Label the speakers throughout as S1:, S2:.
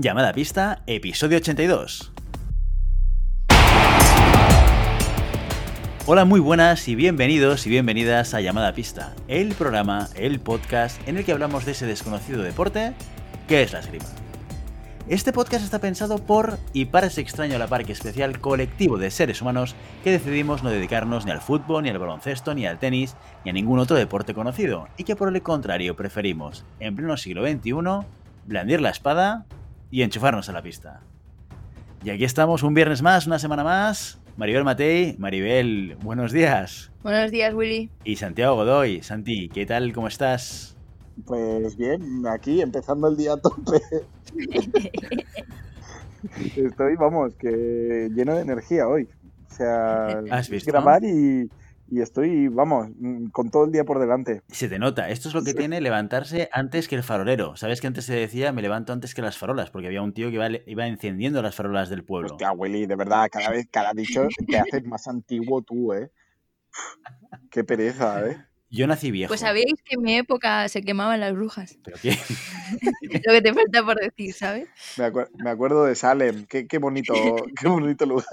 S1: Llamada Pista, episodio 82. Hola, muy buenas y bienvenidos y bienvenidas a Llamada Pista, el programa, el podcast en el que hablamos de ese desconocido deporte que es la esgrima. Este podcast está pensado por y para ese extraño a la par que especial colectivo de seres humanos que decidimos no dedicarnos ni al fútbol, ni al baloncesto, ni al tenis, ni a ningún otro deporte conocido, y que por el contrario preferimos, en pleno siglo XXI, blandir la espada y enchufarnos a la pista. Y aquí estamos un viernes más, una semana más. Maribel Matei, Maribel, buenos días.
S2: Buenos días, Willy.
S1: Y Santiago Godoy, Santi, ¿qué tal? ¿Cómo estás?
S3: Pues bien, aquí empezando el día a tope. Estoy, vamos, que lleno de energía hoy. O sea,
S1: ¿Has visto?
S3: grabar y, y estoy, vamos, mm, con todo el día por delante.
S1: Se te nota, esto es lo que tiene levantarse antes que el farolero. ¿Sabes que antes se decía me levanto antes que las farolas? Porque había un tío que iba, iba encendiendo las farolas del pueblo.
S3: Hostia, Willy, de verdad, cada vez, cada dicho te haces más antiguo tú, ¿eh? Qué pereza, ¿eh?
S1: Yo nací viejo.
S2: Pues sabíais que en mi época se quemaban las brujas.
S1: ¿Pero qué?
S2: Lo que te falta por decir, ¿sabes?
S3: Me, acuer- me acuerdo de Salem, qué, qué bonito, qué bonito lugar.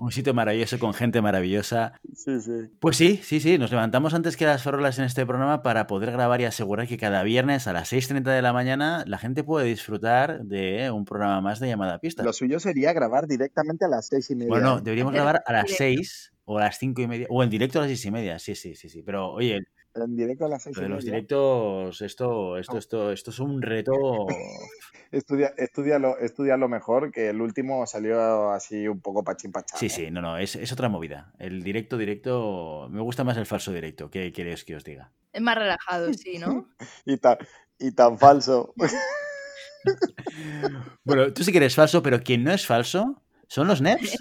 S1: Un sitio maravilloso con gente maravillosa.
S3: Sí, sí.
S1: Pues sí, sí, sí, nos levantamos antes que las farolas en este programa para poder grabar y asegurar que cada viernes a las 6.30 de la mañana la gente puede disfrutar de un programa más de llamada a pista.
S3: Lo suyo sería grabar directamente a las seis y media.
S1: Bueno,
S3: ¿eh?
S1: deberíamos grabar a las
S2: directo.
S1: 6 o a las 5 y media, o en directo a las 6 y media, sí, sí, sí, sí. Pero oye,
S3: En directo a las seis
S1: de los directos, esto, esto, esto, esto es un reto.
S3: Estudia, estudialo, estudialo mejor, que el último salió así un poco pachín pachán.
S1: Sí,
S3: ¿eh?
S1: sí, no, no, es, es otra movida. El directo, directo, me gusta más el falso directo. ¿Qué queréis que os diga?
S2: Es más relajado, sí, ¿no?
S3: Y tan, y tan falso.
S1: Bueno, tú sí que eres falso, pero quien no es falso son los NEPs,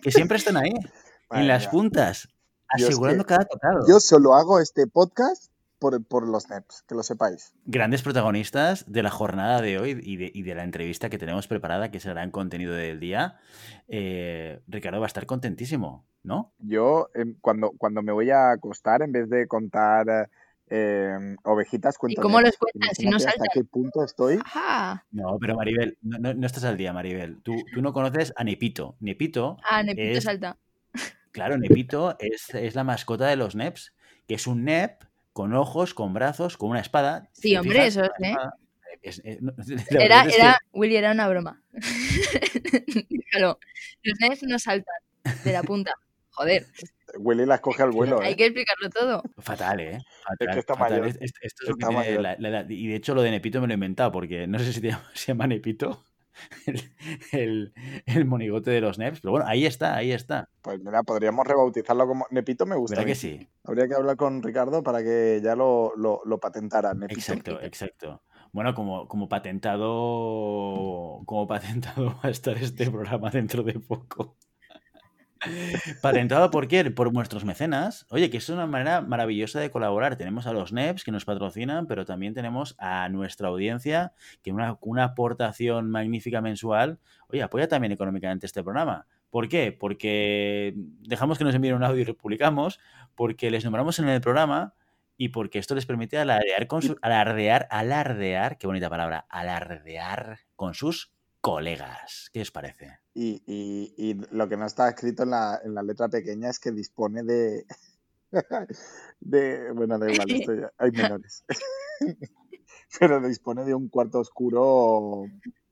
S1: que siempre están ahí,
S3: Madre
S1: en las
S3: mía.
S1: puntas, asegurando
S3: que-
S1: cada tocado.
S3: Yo solo hago este podcast por, por los NEPs, que lo sepáis.
S1: Grandes protagonistas de la jornada de hoy y de, y de la entrevista que tenemos preparada, que es el gran contenido del día. Eh, Ricardo va a estar contentísimo, ¿no?
S3: Yo, em, cuando, cuando me voy a acostar, en vez de contar eh, ovejitas, cuento
S2: cómo
S3: NEPs.
S2: los cuentas si no
S3: Imagínate hasta qué punto estoy.
S2: Ajá.
S1: No, pero Maribel, no, no- no estás al día, Maribel. Tú, tú no conoces a Nepito. Nepito,
S2: Ah, Nepito
S1: Es-
S2: salta.
S1: Claro, Nepito es, es la mascota de los NEPs, que es un NEP con ojos, con brazos, con una espada.
S2: Sí, hombre,
S1: fijas,
S2: eso es, ¿eh?
S1: Es-
S2: Era,
S1: verdad es que-
S2: era, Willy, era una broma. Déjalo. Los NES no saltan de la punta. Joder,
S3: Willy las coge al vuelo,
S2: hay
S3: ¿eh?
S2: que explicarlo todo.
S1: Fatal, ¿eh? Fatal,
S3: que está
S1: fatal.
S3: mayor.
S1: Es- es- Esto es lo que
S3: Está
S1: tiene
S3: mayor.
S1: la, la edad. Y de hecho lo de Nepito me lo he inventado, porque no sé si te llama- se llama Nepito, el, el- el monigote de los Neps, pero bueno, ahí está, ahí está.
S3: Pues mira, podríamos rebautizarlo como Nepito me gusta. a
S1: ¿Verdad
S3: mí.
S1: que sí?
S3: Habría que hablar con Ricardo para que ya lo, lo, lo patentara. Nepito.
S1: Exacto, exacto. Bueno, como, como patentado. Como patentado va a estar este programa dentro de poco. Patentado por quién? Por nuestros mecenas. Oye, que es una manera maravillosa de colaborar. Tenemos a los NEPs que nos patrocinan, pero también tenemos a nuestra audiencia que una, una aportación magnífica mensual. Oye, apoya también económicamente este programa. ¿Por qué? Porque dejamos que nos envíen un audio y lo publicamos, porque les nombramos en el programa y porque esto les permite alardear con su, alardear, alardear, qué bonita palabra, alardear con sus colegas. ¿Qué os parece?
S3: Y, y- y lo que no está escrito en la, en la letra pequeña es que dispone de. de bueno, da igual, esto ya- hay menores. Pero dispone de un cuarto oscuro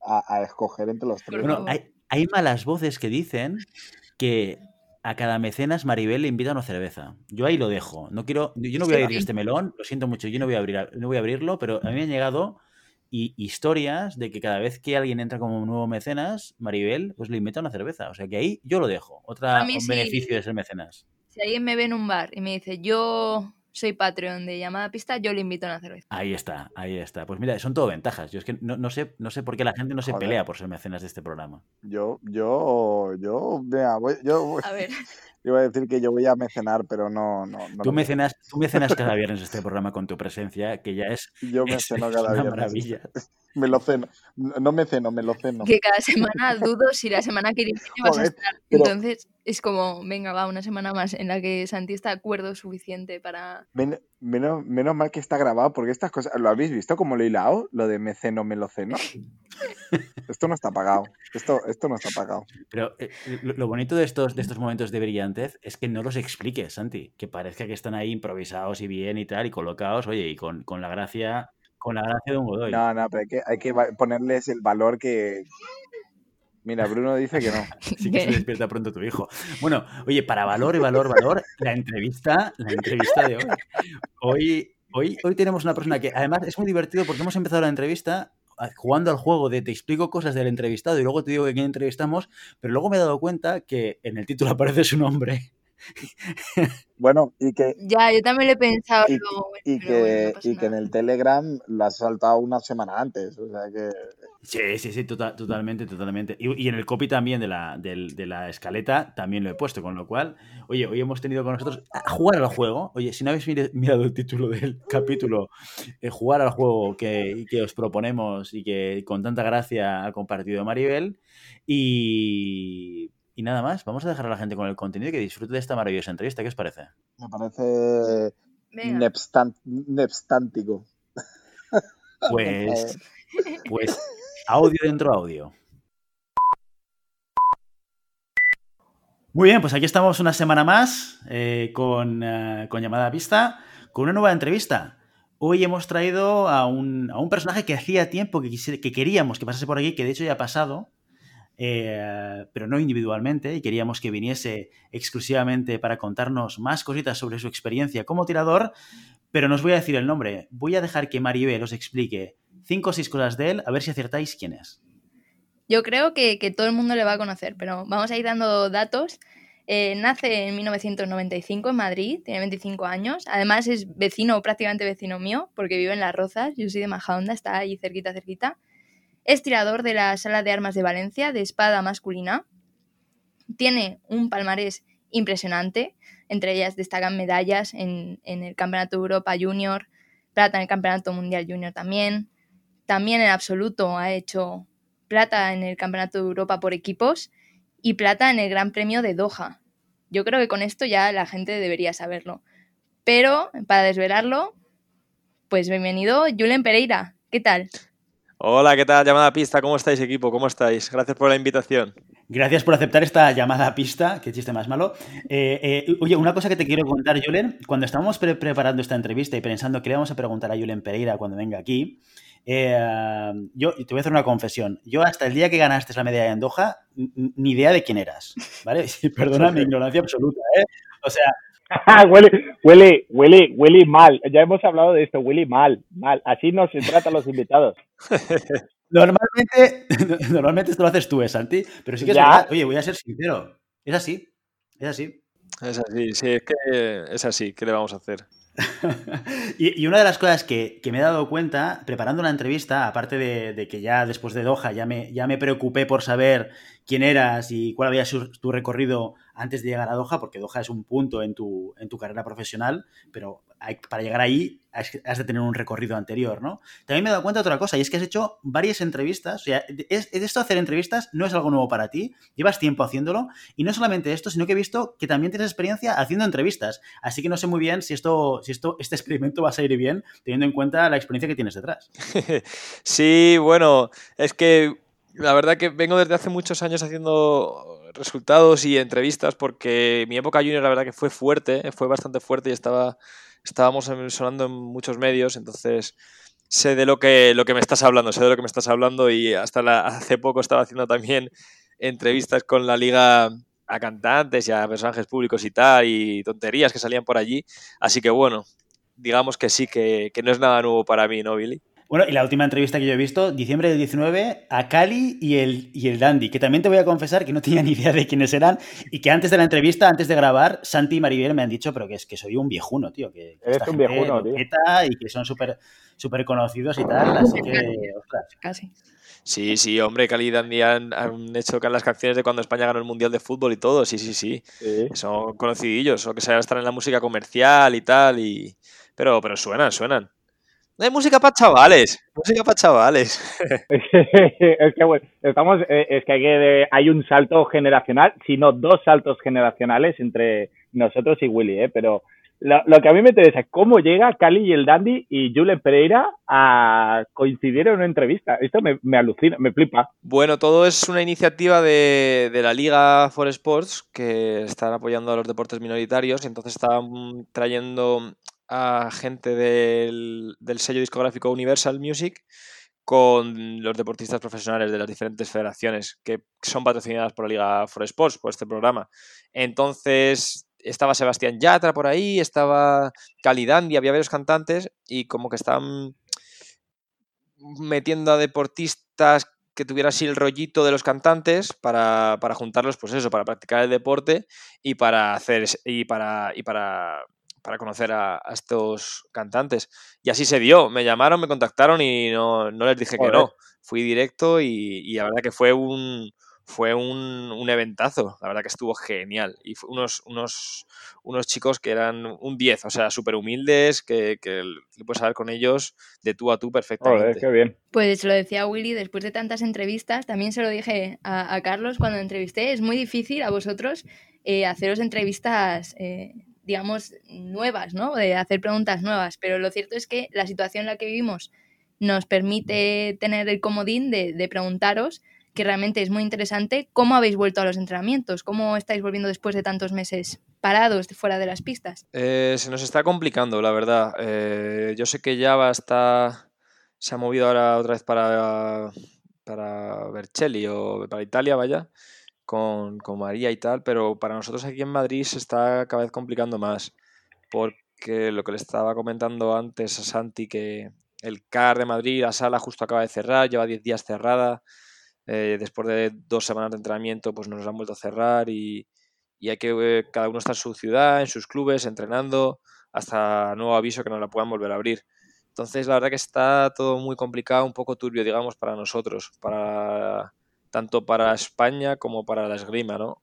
S3: a, a escoger entre los tres.
S1: Bueno, hay, hay malas voces que dicen que a cada mecenas Maribel le invita una cerveza. Yo ahí lo dejo. No quiero, yo no voy a abrir este melón, lo siento mucho, yo no voy a abrir, no voy a abrirlo, pero a mí me han llegado y historias de que cada vez que alguien entra como un nuevo mecenas, Maribel pues le invita una cerveza. O sea que ahí yo lo dejo. Otra un
S2: sí.
S1: beneficio de ser mecenas.
S2: Si alguien me ve en un bar y me dice, yo soy Patreon de llamada pista, yo le invito a una cerveza.
S1: Ahí está, ahí está. Pues mira, son todo ventajas. Yo es que no, no sé, no sé por qué la gente no se
S3: Joder.
S1: pelea por ser mecenas de este programa.
S3: Yo, yo, yo, vea, voy- yo voy-
S2: A ver,
S3: iba a decir que yo voy a mecenar, pero no, no, no
S1: Tú mecenas, tú mecenas cada viernes este programa con tu presencia, que ya es,
S3: Yo
S1: es-
S3: meceno
S1: es
S3: cada
S1: una
S3: viernes.
S1: maravilla.
S3: Me lo ceno. No me ceno, me lo ceno.
S2: que cada semana dudo si la semana que viene vas a estar.
S3: pero-
S2: Entonces es como, venga, va, una semana más en la que Santi está acuerdo suficiente para...
S3: Ven- Menos, menos mal que está grabado, porque estas cosas, ¿lo habéis visto como lo he hilado? Lo de meceno, meloceno. esto no está pagado. Esto, esto no está pagado.
S1: Pero eh, lo, bonito de estos, de estos momentos de brillantez es que no los expliques, Santi. Que parezca que están ahí improvisados y bien y tal, y colocados, oye, y con, con la gracia, con la gracia de un Godoy.
S3: No, no, pero hay que, hay que va- ponerles el valor que. Mira, Bruno dice que no.
S1: Sí que se despierta pronto tu hijo. Bueno, oye, para valor y valor, valor, la entrevista, la entrevista de hoy. Hoy, hoy, hoy tenemos una persona que además es muy divertido porque hemos empezado la entrevista a- jugando al juego de te explico cosas del entrevistado y luego te digo que quién entrevistamos, pero luego me he dado cuenta que en el título aparece su nombre.
S3: Bueno, y que,
S2: Ya, yo también lo he pensado.
S3: y,
S2: luego, bueno,
S3: y
S2: pero bueno,
S3: que,
S2: no
S3: y que en el Telegram lo has saltado una semana antes. O sea que.
S1: Sí, sí, sí, tota- totalmente, totalmente. Y, y en el copy también de la, del- de la escaleta también lo he puesto, con lo cual, oye, hoy hemos tenido con nosotros a jugar al juego. Oye, si no habéis mirado el título del capítulo, eh, jugar al juego que, que os proponemos y que con tanta gracia ha compartido Maribel. Y, y nada más, vamos a dejar a la gente con el contenido y que disfrute de esta maravillosa entrevista. ¿Qué os parece?
S3: Me parece nepstántico.
S1: Pues, pues audio dentro audio. Muy bien, pues aquí estamos una semana más eh, con, eh, con llamada a pista, con una nueva entrevista. Hoy hemos traído a un, a un personaje que hacía tiempo que, que queríamos que pasase por aquí, que de hecho ya ha pasado, eh, pero no individualmente, y queríamos que viniese exclusivamente para contarnos más cositas sobre su experiencia como tirador, pero no os voy a decir el nombre. Voy a dejar que Maribel os explique cinco o seis cosas de él, a ver si acertáis quién es.
S2: Yo creo que, que todo el mundo le va a conocer, pero vamos a ir dando datos. Eh, nace en 1995 en Madrid, tiene 25 años. Además es vecino, prácticamente vecino mío, porque vive en Las Rozas. Yo soy de Majadahonda, está ahí cerquita, cerquita. Es tirador de la Sala de Armas de Valencia, de espada masculina. Tiene un palmarés impresionante. Entre ellas destacan medallas en, en el Campeonato de Europa Junior, plata en el Campeonato Mundial Junior también. También en absoluto ha hecho plata en el Campeonato de Europa por equipos y plata en el Gran Premio de Doha. Yo creo que con esto ya la gente debería saberlo. Pero para desvelarlo, pues bienvenido Julen Pereira. ¿Qué tal?
S4: Hola, ¿qué tal? Llamada a pista, ¿cómo estáis, equipo? ¿Cómo estáis? Gracias por la invitación.
S1: Gracias por aceptar esta llamada a pista, qué chiste más malo. Eh, eh, oye, una cosa que te quiero contar, Julen, cuando estábamos pre- preparando esta entrevista y pensando que le vamos a preguntar a Julen Pereira cuando venga aquí, eh, yo te voy a hacer una confesión. Yo hasta el día que ganaste la medalla en Doha, n- n- ni idea de quién eras, ¿vale? Y Perdona mi ignorancia absoluta, ¿eh? O sea,
S5: huele, huele, huele, huele mal. Ya hemos hablado de esto, huele mal, mal. Así no se trata a los invitados.
S1: Normalmente, normalmente esto lo haces tú, ¿eh, Santi? Pero sí que es
S5: Ya.
S1: verdad. Oye, voy a ser sincero. Es así. Es así.
S4: Es así, sí, es que es así. ¿Qué le vamos a hacer?
S1: y, una de las cosas que, que me he dado cuenta, preparando la entrevista, aparte de, de que ya después de Doha ya me, ya me preocupé por saber quién eras y cuál había sido tu recorrido antes de llegar a Doha, porque Doha es un punto en tu, en tu carrera profesional, pero para llegar ahí has, de tener un recorrido anterior, ¿no? También me he dado cuenta de otra cosa, y es que has hecho varias entrevistas, o sea, es, es esto de hacer entrevistas no es algo nuevo para ti, llevas tiempo haciéndolo, y no solamente esto, sino que he visto que también tienes experiencia haciendo entrevistas, así que no sé muy bien si esto, si esto, este experimento va a salir bien, teniendo en cuenta la experiencia que tienes detrás.
S4: Sí, bueno, es que la verdad que vengo desde hace muchos años haciendo resultados y entrevistas porque mi época junior la verdad que fue fuerte, fue bastante fuerte y estaba, estábamos sonando en muchos medios, entonces sé de lo que, lo que me estás hablando, sé de lo que me estás hablando y hasta la- hace poco estaba haciendo también entrevistas con la liga a cantantes y a personajes públicos y tal y tonterías que salían por allí, así que bueno, digamos que sí, que, que no es nada nuevo para mí, ¿no, Billy?
S1: Bueno, y la última entrevista que yo he visto, diciembre del 19, a Cali y el, y el Dandy, que también te voy a confesar que no tenía ni idea de quiénes eran y que antes de la entrevista, antes de grabar, Santi y Maribel me han dicho, pero que es que soy un viejuno, tío, que, que
S5: Eres
S1: esta
S5: un
S1: gente
S5: viejuno, tío.
S1: y que son súper súper conocidos y tal, así que, ostras.
S2: Casi.
S4: Sí, sí, hombre, Cali y Dandy han, han hecho las canciones de cuando España ganó el Mundial de Fútbol y todo, sí, sí, sí.
S5: Sí.
S4: Son conocidillos, o que se estar en la música comercial y tal, y... Pero, pero suenan, suenan. No hay música para chavales, música para chavales.
S5: es que bueno, estamos, eh, es que hay, que hay un salto generacional, sino dos saltos generacionales entre nosotros y Willy, ¿eh? Pero lo, lo, que a mí me interesa es cómo llega Cali y el Dandy y Julen Pereira a coincidir en una entrevista. Esto me, me alucina, me flipa.
S4: Bueno, todo es una iniciativa de, de, la Liga for Sports que están apoyando a los deportes minoritarios y entonces están trayendo a gente del, del sello discográfico Universal Music con los deportistas profesionales de las diferentes federaciones que son patrocinadas por la Liga for Sports, por este programa. Entonces, estaba Sebastián Yatra por ahí, estaba Calidandi, había varios cantantes y como que están metiendo a deportistas que tuvieran así el rollito de los cantantes para, para, juntarlos, pues eso, para practicar el deporte y para hacer y para, y para para conocer a, a, estos cantantes. Y así se dio. Me llamaron, me contactaron y no, no les dije Joder. que no. Fui directo y, y, la verdad que fue un fue un, un, eventazo. La verdad que estuvo genial. Y unos, unos, unos chicos que eran un 10, o sea, súper humildes, que, que puedes hablar con ellos de tú a tú perfectamente.
S5: Joder, qué bien.
S2: Pues lo decía Willy, después de tantas entrevistas, también se lo dije a, a Carlos cuando entrevisté, es muy difícil a vosotros eh, haceros entrevistas eh, digamos, nuevas, ¿no? De hacer preguntas nuevas. Pero lo cierto es que la situación en la que vivimos nos permite tener el comodín de, preguntaros, que realmente es muy interesante, cómo habéis vuelto a los entrenamientos, cómo estáis volviendo después de tantos meses parados fuera de las pistas.
S4: Eh, se nos está complicando, la verdad. Eh, yo sé que Java está, se ha movido ahora otra vez para, para Vercelli o para Italia, vaya con, María y tal, pero para nosotros aquí en Madrid se está cada vez complicando más, porque lo que le estaba comentando antes a Santi, que el CAR de Madrid, la sala justo acaba de cerrar, lleva 10 días cerrada, eh, después de dos semanas de entrenamiento pues nos han vuelto a cerrar y, y hay que eh, cada uno está en su ciudad, en sus clubes, entrenando, hasta nuevo aviso que nos la puedan volver a abrir. Entonces, la verdad que está todo muy complicado, un poco turbio, digamos, para nosotros, para tanto para España como para la esgrima, ¿no?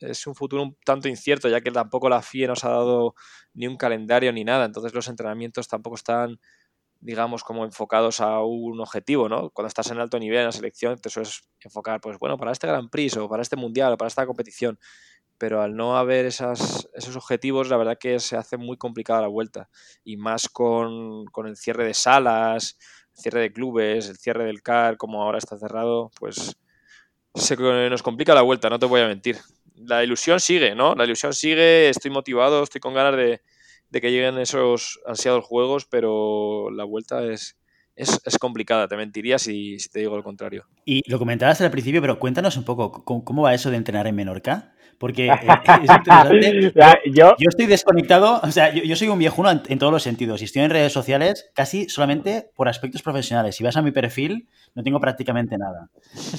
S4: Es un futuro un tanto incierto, ya que tampoco la FIE nos ha dado ni un calendario ni nada, entonces los entrenamientos tampoco están, digamos, como enfocados a un objetivo, ¿no? Cuando estás en alto nivel en la selección, te sueles enfocar, pues bueno, para este Gran Prix o para este Mundial o para esta competición, pero al no haber esas, esos objetivos, la verdad que se hace muy complicada la vuelta, y más con, con el cierre de salas, cierre de clubes, el cierre del CAR, como ahora está cerrado, pues se nos complica la vuelta, no te voy a mentir. La ilusión sigue, ¿no? La ilusión sigue, estoy motivado, estoy con ganas de, de que lleguen esos ansiados juegos, pero la vuelta es, es, complicada, te mentiría si, si, te digo lo contrario.
S1: Y lo comentabas al principio, pero cuéntanos un poco, ¿cómo, cómo va eso de entrenar en Menorca? Porque eh, es interesante. yo, yo, estoy desconectado, o sea, yo, yo soy un viejuno en, en, todos los sentidos y estoy en redes sociales casi solamente por aspectos profesionales. Si vas a mi perfil, no tengo prácticamente nada.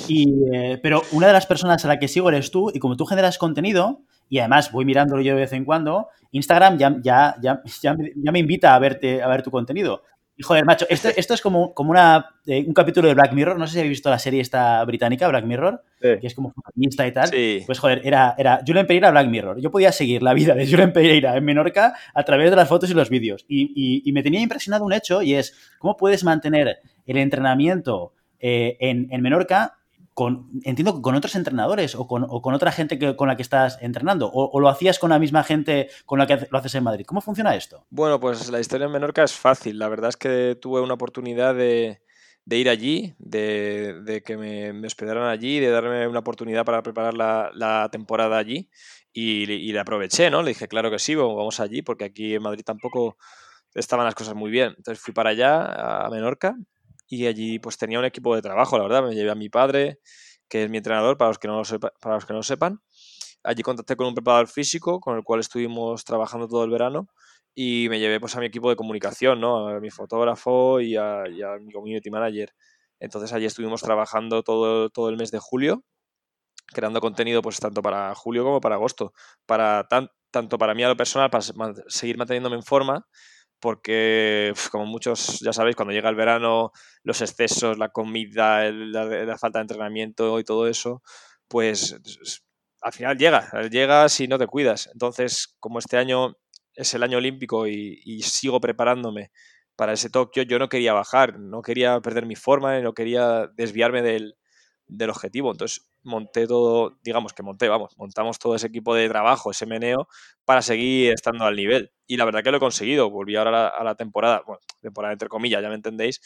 S1: Y, eh, pero una de las personas a la que sigo eres tú y como tú generas contenido, y además voy mirándolo yo de vez en cuando, Instagram ya, ya, ya, ya, ya me invita a, verte, a ver tu contenido. Y joder, macho, esto, esto es como, como una, eh, un capítulo de Black Mirror. No sé si habéis visto la serie esta británica, Black Mirror, sí. que es como feminista y tal.
S4: Sí.
S1: Pues joder, era, era Julen Pereira Black Mirror. Yo podía seguir la vida de Julen Pereira en Menorca a través de las fotos y los vídeos. Y, y, y me tenía impresionado un hecho y es cómo puedes mantener el entrenamiento eh, en, en Menorca con, entiendo, con otros entrenadores o con, otra gente que, con la que estás entrenando? O, lo hacías con la misma gente con la que lo haces en Madrid? ¿Cómo funciona esto?
S4: Bueno, pues la historia en Menorca es fácil. La verdad es que tuve una oportunidad de, de ir allí, de, de que me, me, hospedaran allí, de darme una oportunidad para preparar la, la temporada allí. Y, le aproveché, ¿no? Le dije, claro que sí, vamos allí, porque aquí en Madrid tampoco estaban las cosas muy bien. Entonces fui para allá, a Menorca, y allí pues tenía un equipo de trabajo, la verdad, me llevé a mi padre, que es mi entrenador, para los que no lo, sepa, para los que no lo sepan. Allí contacté con un preparador físico con el cual estuvimos trabajando todo el verano y me llevé pues a mi equipo de comunicación, ¿no? A mi fotógrafo y a, y a mi community manager. Entonces allí estuvimos trabajando todo, todo el mes de julio, creando contenido pues tanto para julio como para agosto, para tan, tanto para mí a lo personal, para seguir manteniéndome en forma, porque, como muchos ya sabéis, cuando llega el verano, los excesos, la comida, la, falta de entrenamiento y todo eso, pues al final llega, llega si no te cuidas. Entonces, como este año es el año olímpico y, y sigo preparándome para ese Tokio, yo no quería bajar, no quería perder mi forma, no quería desviarme del, del objetivo. Entonces monté todo, digamos que monté, vamos, montamos todo ese equipo de trabajo, ese meneo, para seguir estando al nivel. Y la verdad que lo he conseguido. Volví ahora a la, temporada, bueno, temporada entre comillas, ya me entendéis,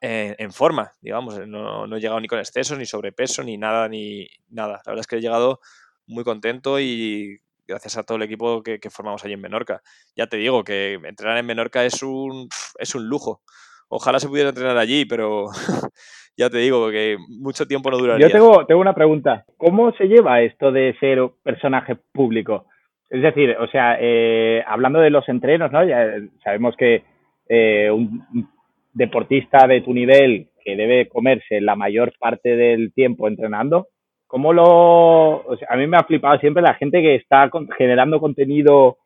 S4: en, forma, digamos. No, no, he llegado ni con excesos, ni sobrepeso, ni nada, ni nada. La verdad es que he llegado muy contento y gracias a todo el equipo que, formamos allí en Menorca. Ya te digo que entrenar en Menorca es un, es un lujo. Ojalá se pudiera entrenar allí, pero ya te digo que mucho tiempo no duraría.
S5: Yo tengo, tengo una pregunta. ¿Cómo se lleva esto de ser personaje público? Es decir, o sea, eh, hablando de los entrenos, ¿no? Ya sabemos que eh, un deportista de tu nivel que debe comerse la mayor parte del tiempo entrenando, ¿cómo lo...? a mí me ha flipado siempre la gente que está generando contenido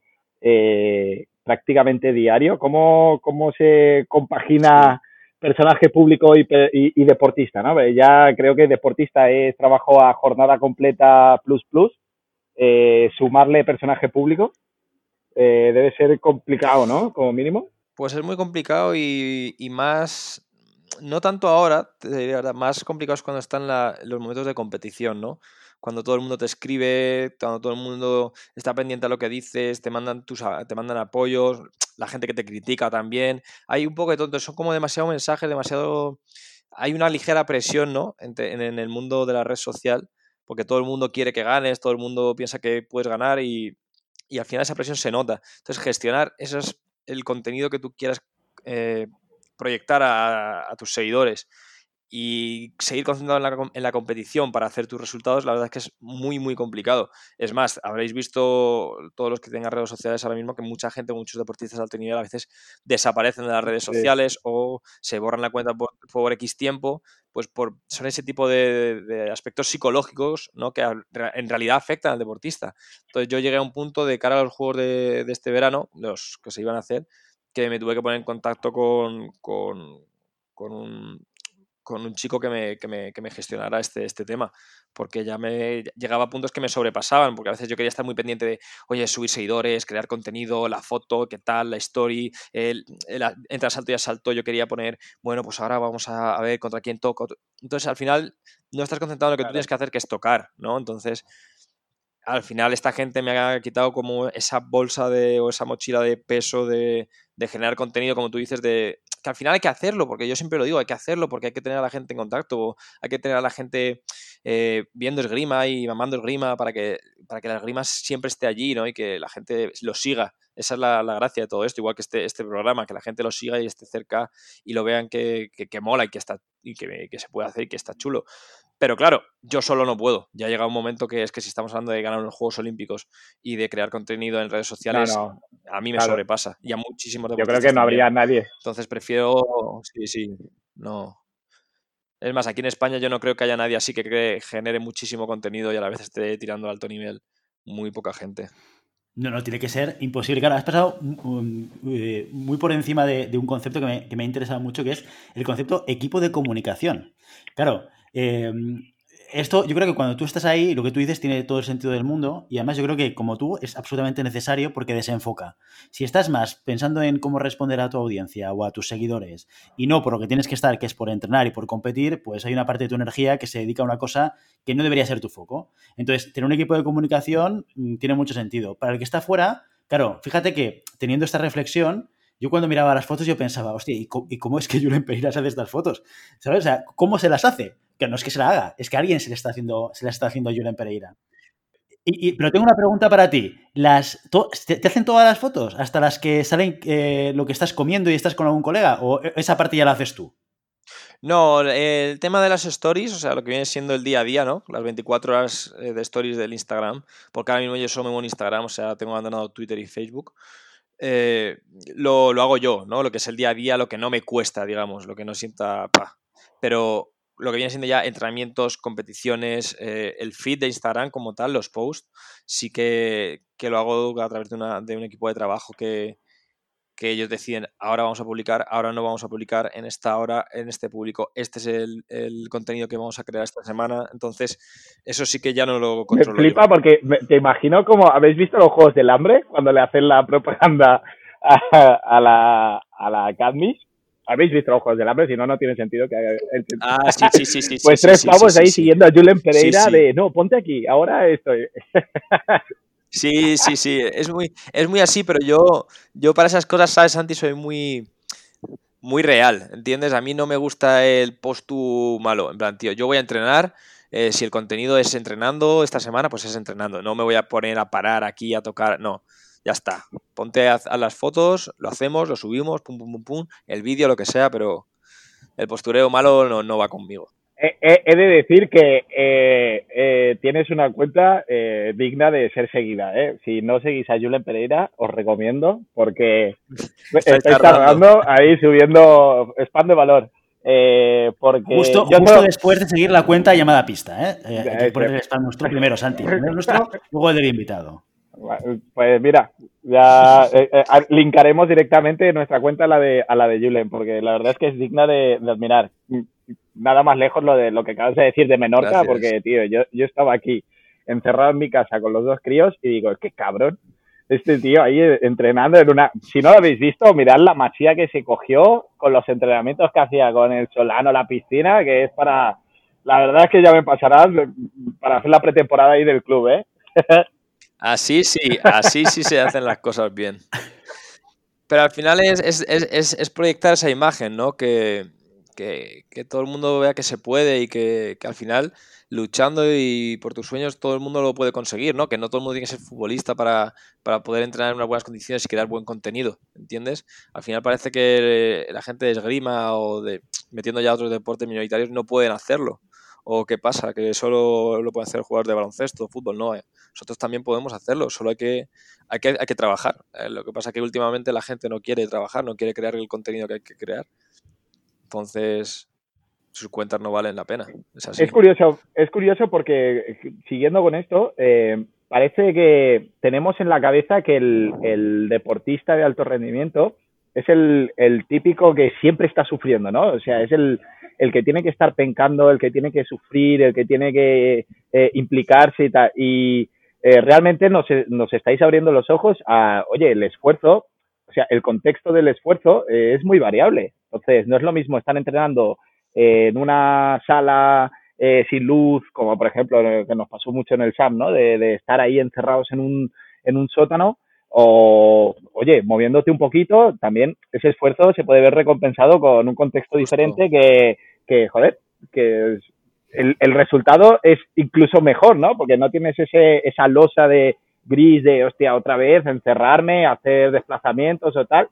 S5: eh, prácticamente diario. ¿Cómo, ¿Cómo se compagina personaje público y, deportista? ¿no? Ya creo que deportista es trabajo a jornada completa plus plus. Eh, sumarle personaje público eh, debe ser complicado, ¿no? Como mínimo.
S4: Pues es muy complicado y, y más no tanto ahora, te diría, más complicado es cuando están los momentos de competición, ¿no? Cuando todo el mundo te escribe, cuando todo el mundo está pendiente a lo que dices, te mandan tus, te mandan apoyos, la gente que te critica también. Hay un poco de tonto, son como demasiado mensajes, demasiado. Hay una ligera presión, ¿no? En, en, el mundo de la red social, porque todo el mundo quiere que ganes, todo el mundo piensa que puedes ganar y, y al final esa presión se nota. Entonces, gestionar eso es el contenido que tú quieras eh, proyectar a, tus seguidores y seguir concentrado en la, en la, competición para hacer tus resultados, la verdad es que es muy, muy complicado. Es más, habréis visto todos los que tengan redes sociales ahora mismo que mucha gente, muchos deportistas de alto nivel a veces desaparecen de las redes sociales o se borran la cuenta por, por X tiempo, pues por, son ese tipo de, aspectos psicológicos ¿no? que en realidad afectan al deportista. Entonces yo llegué a un punto de cara a los juegos de, de este verano, los que se iban a hacer, que me tuve que poner en contacto con, con, con, un, con un, chico que me, que me, que me gestionara este, este, tema, porque ya me llegaba a puntos que me sobrepasaban, porque a veces yo quería estar muy pendiente de, oye, subir seguidores, crear contenido, la foto, qué tal, la story, el, entre asalto y asalto yo quería poner, bueno, pues ahora vamos a, ver contra quién toco. Entonces al final no estás concentrado en lo que tú tienes que hacer, que es tocar, ¿no? Entonces al final esta gente me ha quitado como esa bolsa de, o esa mochila de peso de, de generar contenido, como tú dices, de que al final hay que hacerlo, porque yo siempre lo digo, hay que hacerlo porque hay que tener a la gente en contacto, hay que tener a la gente eh, viendo esgrima y mamando esgrima para que, para que la esgrima siempre esté allí, ¿no? Y que la gente lo siga. Esa es la, gracia de todo esto, igual que este, este programa, que la gente lo siga y esté cerca y lo vean que, que, mola y que está y que, que se puede hacer y que está chulo. Pero claro, yo solo no puedo. Ya ha llegado un momento que es que si estamos hablando de ganar los Juegos Olímpicos y de crear contenido en redes sociales, a mí me sobrepasa. Y a muchísimos
S5: Yo creo que no habría nadie.
S4: Entonces prefiero. Sí, sí. No. Es más, aquí en España yo no creo que haya nadie así que genere muchísimo contenido y a la vez esté tirando al alto nivel. Muy poca gente.
S1: No, no, tiene que ser imposible. Claro, has pasado eh, muy por encima de, un concepto que me, que me ha interesado mucho, que es el concepto equipo de comunicación. Claro, Em, esto, yo creo que cuando tú estás ahí, lo que tú dices tiene todo el sentido del mundo y además yo creo que como tú es absolutamente necesario porque desenfoca. Si estás más pensando en cómo responder a tu audiencia o a tus seguidores y no por lo que tienes que estar, que es por entrenar y por competir, pues hay una parte de tu energía que se dedica a una cosa que no debería ser tu foco. Entonces, tener un equipo de comunicación mm, tiene mucho sentido. Para el que está fuera, claro, fíjate que teniendo esta reflexión, yo cuando miraba las fotos yo pensaba, hostia, ¿y cómo, es que Julen Pereira se hace estas fotos? ¿Sabes? O sea, ¿cómo se las hace? Que no es que se la haga, es que alguien se le está haciendo, se le está haciendo a Julen Pereira. Y, pero tengo una pregunta para ti. Las, te, hacen todas las fotos? ¿Hasta las que salen eh, lo que estás comiendo y estás con algún colega? ¿O esa parte ya la haces tú?
S4: No, el tema de las stories, o sea, lo que viene siendo el día a día, ¿no? Las 24 horas eh, de stories del Instagram, porque ahora mismo yo solo me muevo en Instagram, o sea, tengo abandonado Twitter y Facebook. Eh, lo, hago yo, ¿no? Lo que es el día a día, lo que no me cuesta, digamos, lo que no sienta... Pero lo que viene siendo ya entrenamientos, competiciones, eh, el feed de Instagram como tal, los posts, sí que, que lo hago a través de, una, de un equipo de trabajo que, que ellos deciden, ahora vamos a publicar, ahora no vamos a publicar, en esta hora, en este público, este es el, contenido que vamos a crear esta semana. Entonces, eso sí que ya no lo controlo.
S5: Me flipa porque te imagino como, ¿habéis visto los Juegos del Hambre? Cuando le hacen la propaganda a, la, a la Cadmis. habéis visto los Juegos del Hambre, si no, no tiene sentido que haga el...
S4: Ah, sí, sí, sí. sí
S5: pues
S4: sí,
S5: tres
S4: sí,
S5: pavos ahí siguiendo a Julen Pereira de, no, ponte aquí, ahora estoy.
S4: Sí, sí, sí, es muy, es muy así, pero yo, yo para esas cosas, ¿sabes, Santi? Soy muy, muy real, ¿entiendes? A mí no me gusta el postu malo, en plan, tío, yo voy a entrenar, eh, si el contenido es entrenando esta semana, pues es entrenando, no me voy a poner a parar aquí a tocar, no, ya está, ponte a, las fotos, lo hacemos, lo subimos, pum, pum, pum, pum, el vídeo, lo que sea, pero el postureo malo no, no va conmigo.
S5: He, de decir que eh, eh, tienes una cuenta eh, digna de ser seguida. ¿eh? Si no seguís a Julen Pereira, os recomiendo porque
S4: Estáis tardando.
S5: ahí subiendo spam de valor. Eh, porque
S1: Justo,
S5: yo
S1: justo después de seguir la cuenta llamada pista, ¿eh? Eh, hay que poner el spam nuestro primero, Santi. Primero nuestro, luego el del invitado.
S5: Pues mira, ya eh, eh, linkaremos directamente nuestra cuenta a la de a la de Julen, porque la verdad es que es digna de, de admirar. Nada más lejos lo de lo que acabas de decir de Menorca,
S4: Gracias.
S5: porque tío, yo, yo estaba aquí encerrado en mi casa con los dos críos y digo, qué cabrón. Este tío ahí entrenando en una. Si no lo habéis visto, mirad la masía que se cogió con los entrenamientos que hacía con el Solano, la piscina, que es para. La verdad es que ya me pasará para hacer la pretemporada ahí del club, ¿eh?
S4: Así sí, así sí se hacen las cosas bien. Pero al final es, es, es- es proyectar esa imagen, ¿no? Que, que, todo el mundo vea que se puede y que, al final luchando y por tus sueños todo el mundo lo puede conseguir, ¿no? Que no todo el mundo tiene que ser futbolista para, para poder entrenar en unas buenas condiciones y crear buen contenido, ¿entiendes? Al final parece que la gente de esgrima o metiendo ya otros deportes minoritarios no pueden hacerlo. ¿O qué pasa? Que solo lo pueden hacer jugadores de baloncesto, fútbol, no. eh. Nosotros también podemos hacerlo, solo hay que, hay que, hay que trabajar. Eh, lo que pasa es que últimamente la gente no quiere trabajar, no quiere crear el contenido que hay que crear. Entonces, sus cuentas no valen la pena. Es
S5: curioso, es curioso porque eh, siguiendo con esto, eh, parece que tenemos en la cabeza que el, deportista de alto rendimiento es el, típico que siempre está sufriendo, ¿no? O sea, es el, el que tiene que estar pencando, el que tiene que sufrir, el que tiene que eh, implicarse y tal. Y realmente nos, estáis abriendo los ojos a, oye, el esfuerzo, o sea, el contexto del esfuerzo es muy variable. Entonces, no es lo mismo estar entrenando eh, en una sala eh, sin luz, como por ejemplo eh, que nos pasó mucho en el SAM, ¿no? De, de estar ahí encerrados en un, en un sótano, o, oye, moviéndote un poquito, también ese esfuerzo se puede ver recompensado con un contexto diferente que, que, joder, que el, el resultado es incluso mejor, ¿no? Porque no tienes ese, esa losa de gris de, hostia, otra vez, encerrarme, hacer desplazamientos o tal.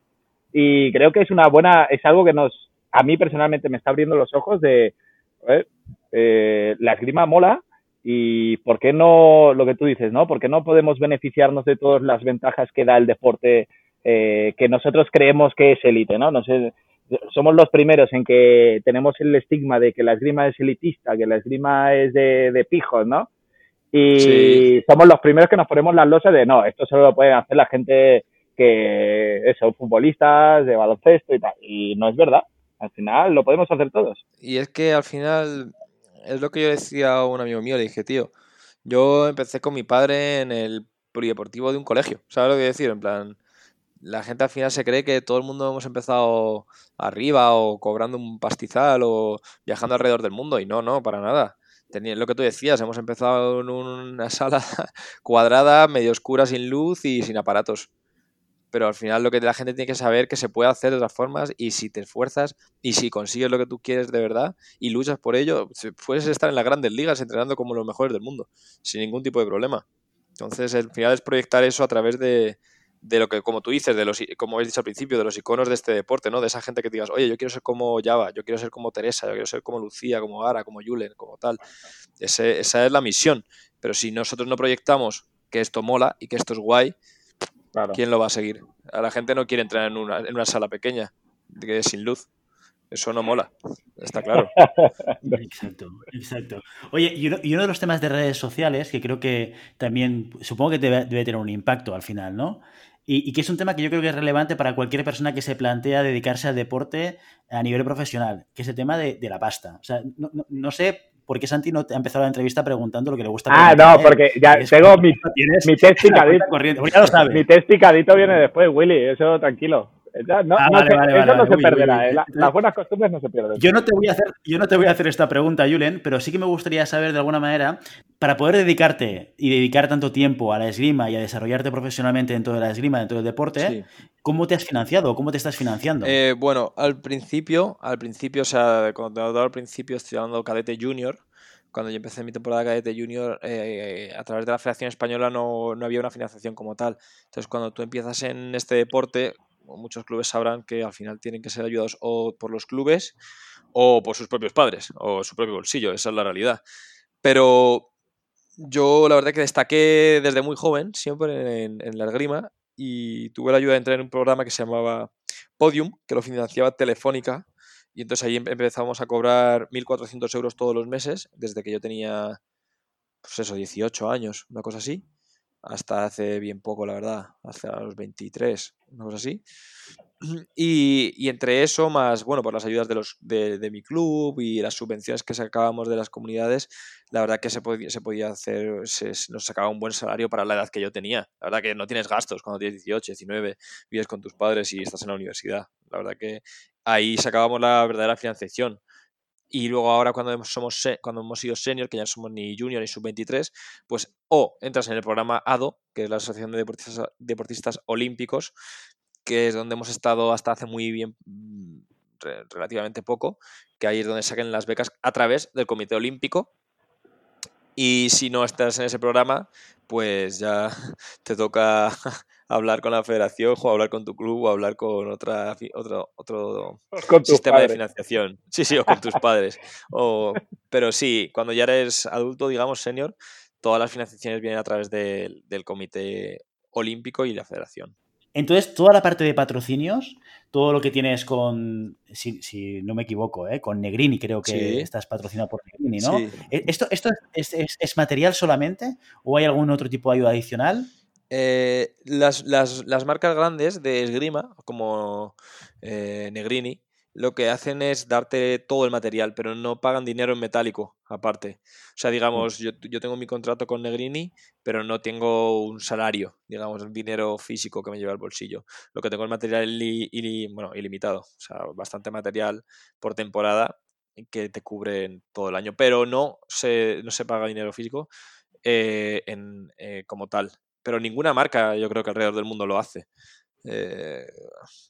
S5: Y creo que es una buena, es algo que nos, a mí personalmente me está abriendo los ojos de, eh, la esgrima mola y por qué no, lo que tú dices, ¿no? ¿Por qué no podemos beneficiarnos de todas las ventajas que da el deporte eh, que nosotros creemos que es élite, ¿no? No sé, somos los primeros en que tenemos el estigma de que la esgrima es elitista, que la esgrima es de, de pijos, ¿no? Y
S4: Sí.
S5: somos los primeros que nos ponemos las losas de no, esto solo lo pueden hacer la gente que son futbolistas, de baloncesto y tal. Y no es verdad. Al final lo podemos hacer todos.
S4: Y es que al final, es lo que yo decía a un amigo mío, le dije, tío, yo empecé con mi padre en el polideportivo de un colegio, ¿sabes lo que decir? En plan, la gente al final se cree que todo el mundo hemos empezado arriba o cobrando un pastizal o viajando alrededor del mundo y no, no, para nada. Tenía, lo que tú decías, hemos empezado en una sala cuadrada, medio oscura, sin luz y sin aparatos. Pero al final lo que la gente tiene que saber que se puede hacer de otras formas y si te esfuerzas y si consigues lo que tú quieres de verdad y luchas por ello, puedes estar en las grandes ligas entrenando como los mejores del mundo, sin ningún tipo de problema. Entonces, al final es proyectar eso a través de, de lo que, como tú dices, de los, como habéis dicho al principio, de los iconos de este deporte, ¿no? De esa gente que digas, oye, yo quiero ser como Java, yo quiero ser como Teresa, yo quiero ser como Lucía, como Ara, como Julen, como tal. Ese- esa es la misión. Pero si nosotros no proyectamos que esto mola y que esto es guay,
S5: Claro.
S4: ¿quién lo va a seguir? A la gente no quiere entrar en una, en una sala pequeña, que es sin luz. Eso no mola, está claro.
S1: Exacto, exacto. Oye, y uno, y uno de los temas de redes sociales que creo que también, supongo que debe, debe tener un impacto al final, ¿no? Y, y que es un tema que yo creo que es relevante para cualquier persona que se plantea dedicarse al deporte a nivel profesional, que es el tema de, de la pasta. O sea, no, no- no sé por qué Santi no te ha empezado la entrevista preguntando lo que le gusta.
S5: Ah, no,
S1: él.
S5: porque ya tengo mi, test picadito.
S1: Pues ya lo sabes.
S5: Mi test picadito viene después, Willy, eso tranquilo. No,
S1: Ah,
S5: no
S1: vale,
S5: se-
S1: vale,
S5: eso
S1: vale,
S5: no se
S1: uy,
S5: perderá,
S1: uy, uy.
S5: ¿eh? La- las buenas costumbres no se pierden.
S1: Yo no, te voy a hacer, yo no te voy a hacer esta pregunta, Julen, pero sí que me gustaría saber de alguna manera, para poder dedicarte y dedicar tanto tiempo a la esgrima y a desarrollarte profesionalmente dentro de la esgrima, dentro del deporte,
S4: Sí.
S1: ¿cómo te has financiado? ¿Cómo te estás financiando?
S4: Eh, bueno, al principio, al principio, o sea, cuando te al principio estoy hablando cadete junior. Cuando yo empecé mi temporada de cadete junior, eh, a través de la Federación Española no, no había una financiación como tal. Entonces, cuando tú empiezas en este deporte, muchos clubes sabrán que al final tienen que ser ayudados o por los clubes o por sus propios padres o su propio bolsillo. Esa es la realidad. Pero yo la verdad que destaqué desde muy joven, siempre en, la esgrima, y tuve la ayuda de entrar en un programa que se llamaba Podium, que lo financiaba Telefónica, y entonces ahí em- empezamos a cobrar 1.400 euros todos los meses, desde que yo tenía, pues eso, 18 años, una cosa así, hasta hace bien poco, la verdad, hasta los 23, una cosa así. Y, entre eso, más, bueno, por las ayudas de, los, de, mi club y las subvenciones que sacábamos de las comunidades, la verdad que se podía, se podía hacer, se- nos sacaba un buen salario para la edad que yo tenía. La verdad que no tienes gastos cuando tienes 18, 19, vives con tus padres y estás en la universidad. La verdad que ahí sacábamos la verdadera financiación. Y luego ahora cuando hemos, somos, cuando hemos sido senior, que ya no somos ni junior ni sub-23, pues o entras en el programa ADO, que es la Asociación de Deportistas, Deportistas Olímpicos, que es donde hemos estado hasta hace muy bien, mm, re- relativamente poco, que ahí es donde saquen las becas a través del Comité Olímpico. Y si no estás en ese programa, pues ya te toca hablar con la federación o hablar con tu club o hablar con otra, fi- otro, otro
S5: Con
S4: sistema de financiación. Sí, sí, o con tus padres. O, pero sí, cuando ya eres adulto, digamos, senior, todas las financiaciones vienen a través del, del Comité Olímpico y la Federación.
S1: Entonces, toda la parte de patrocinios, todo lo que tienes con, si, si no me equivoco, ¿eh? con Negrini, creo que
S4: Sí.
S1: estás patrocinado por Negrini, ¿no?
S4: Sí.
S1: ¿E- ¿Esto, esto es, es- es material solamente o hay algún otro tipo de ayuda adicional?
S4: Eh, las, las- las marcas grandes de esgrima, como eh, Negrini, lo que hacen es darte todo el material, pero no pagan dinero en metálico aparte. O sea, digamos, yo, yo tengo mi contrato con Negrini, pero no tengo un salario, digamos, un dinero físico que me lleva al bolsillo. Lo que tengo es material ili- ili- bueno, ilimitado, o sea, bastante material por temporada que te cubren todo el año, pero no se, no se paga dinero físico eh, en, eh, como tal. Pero ninguna marca yo creo que alrededor del mundo lo hace. Eh,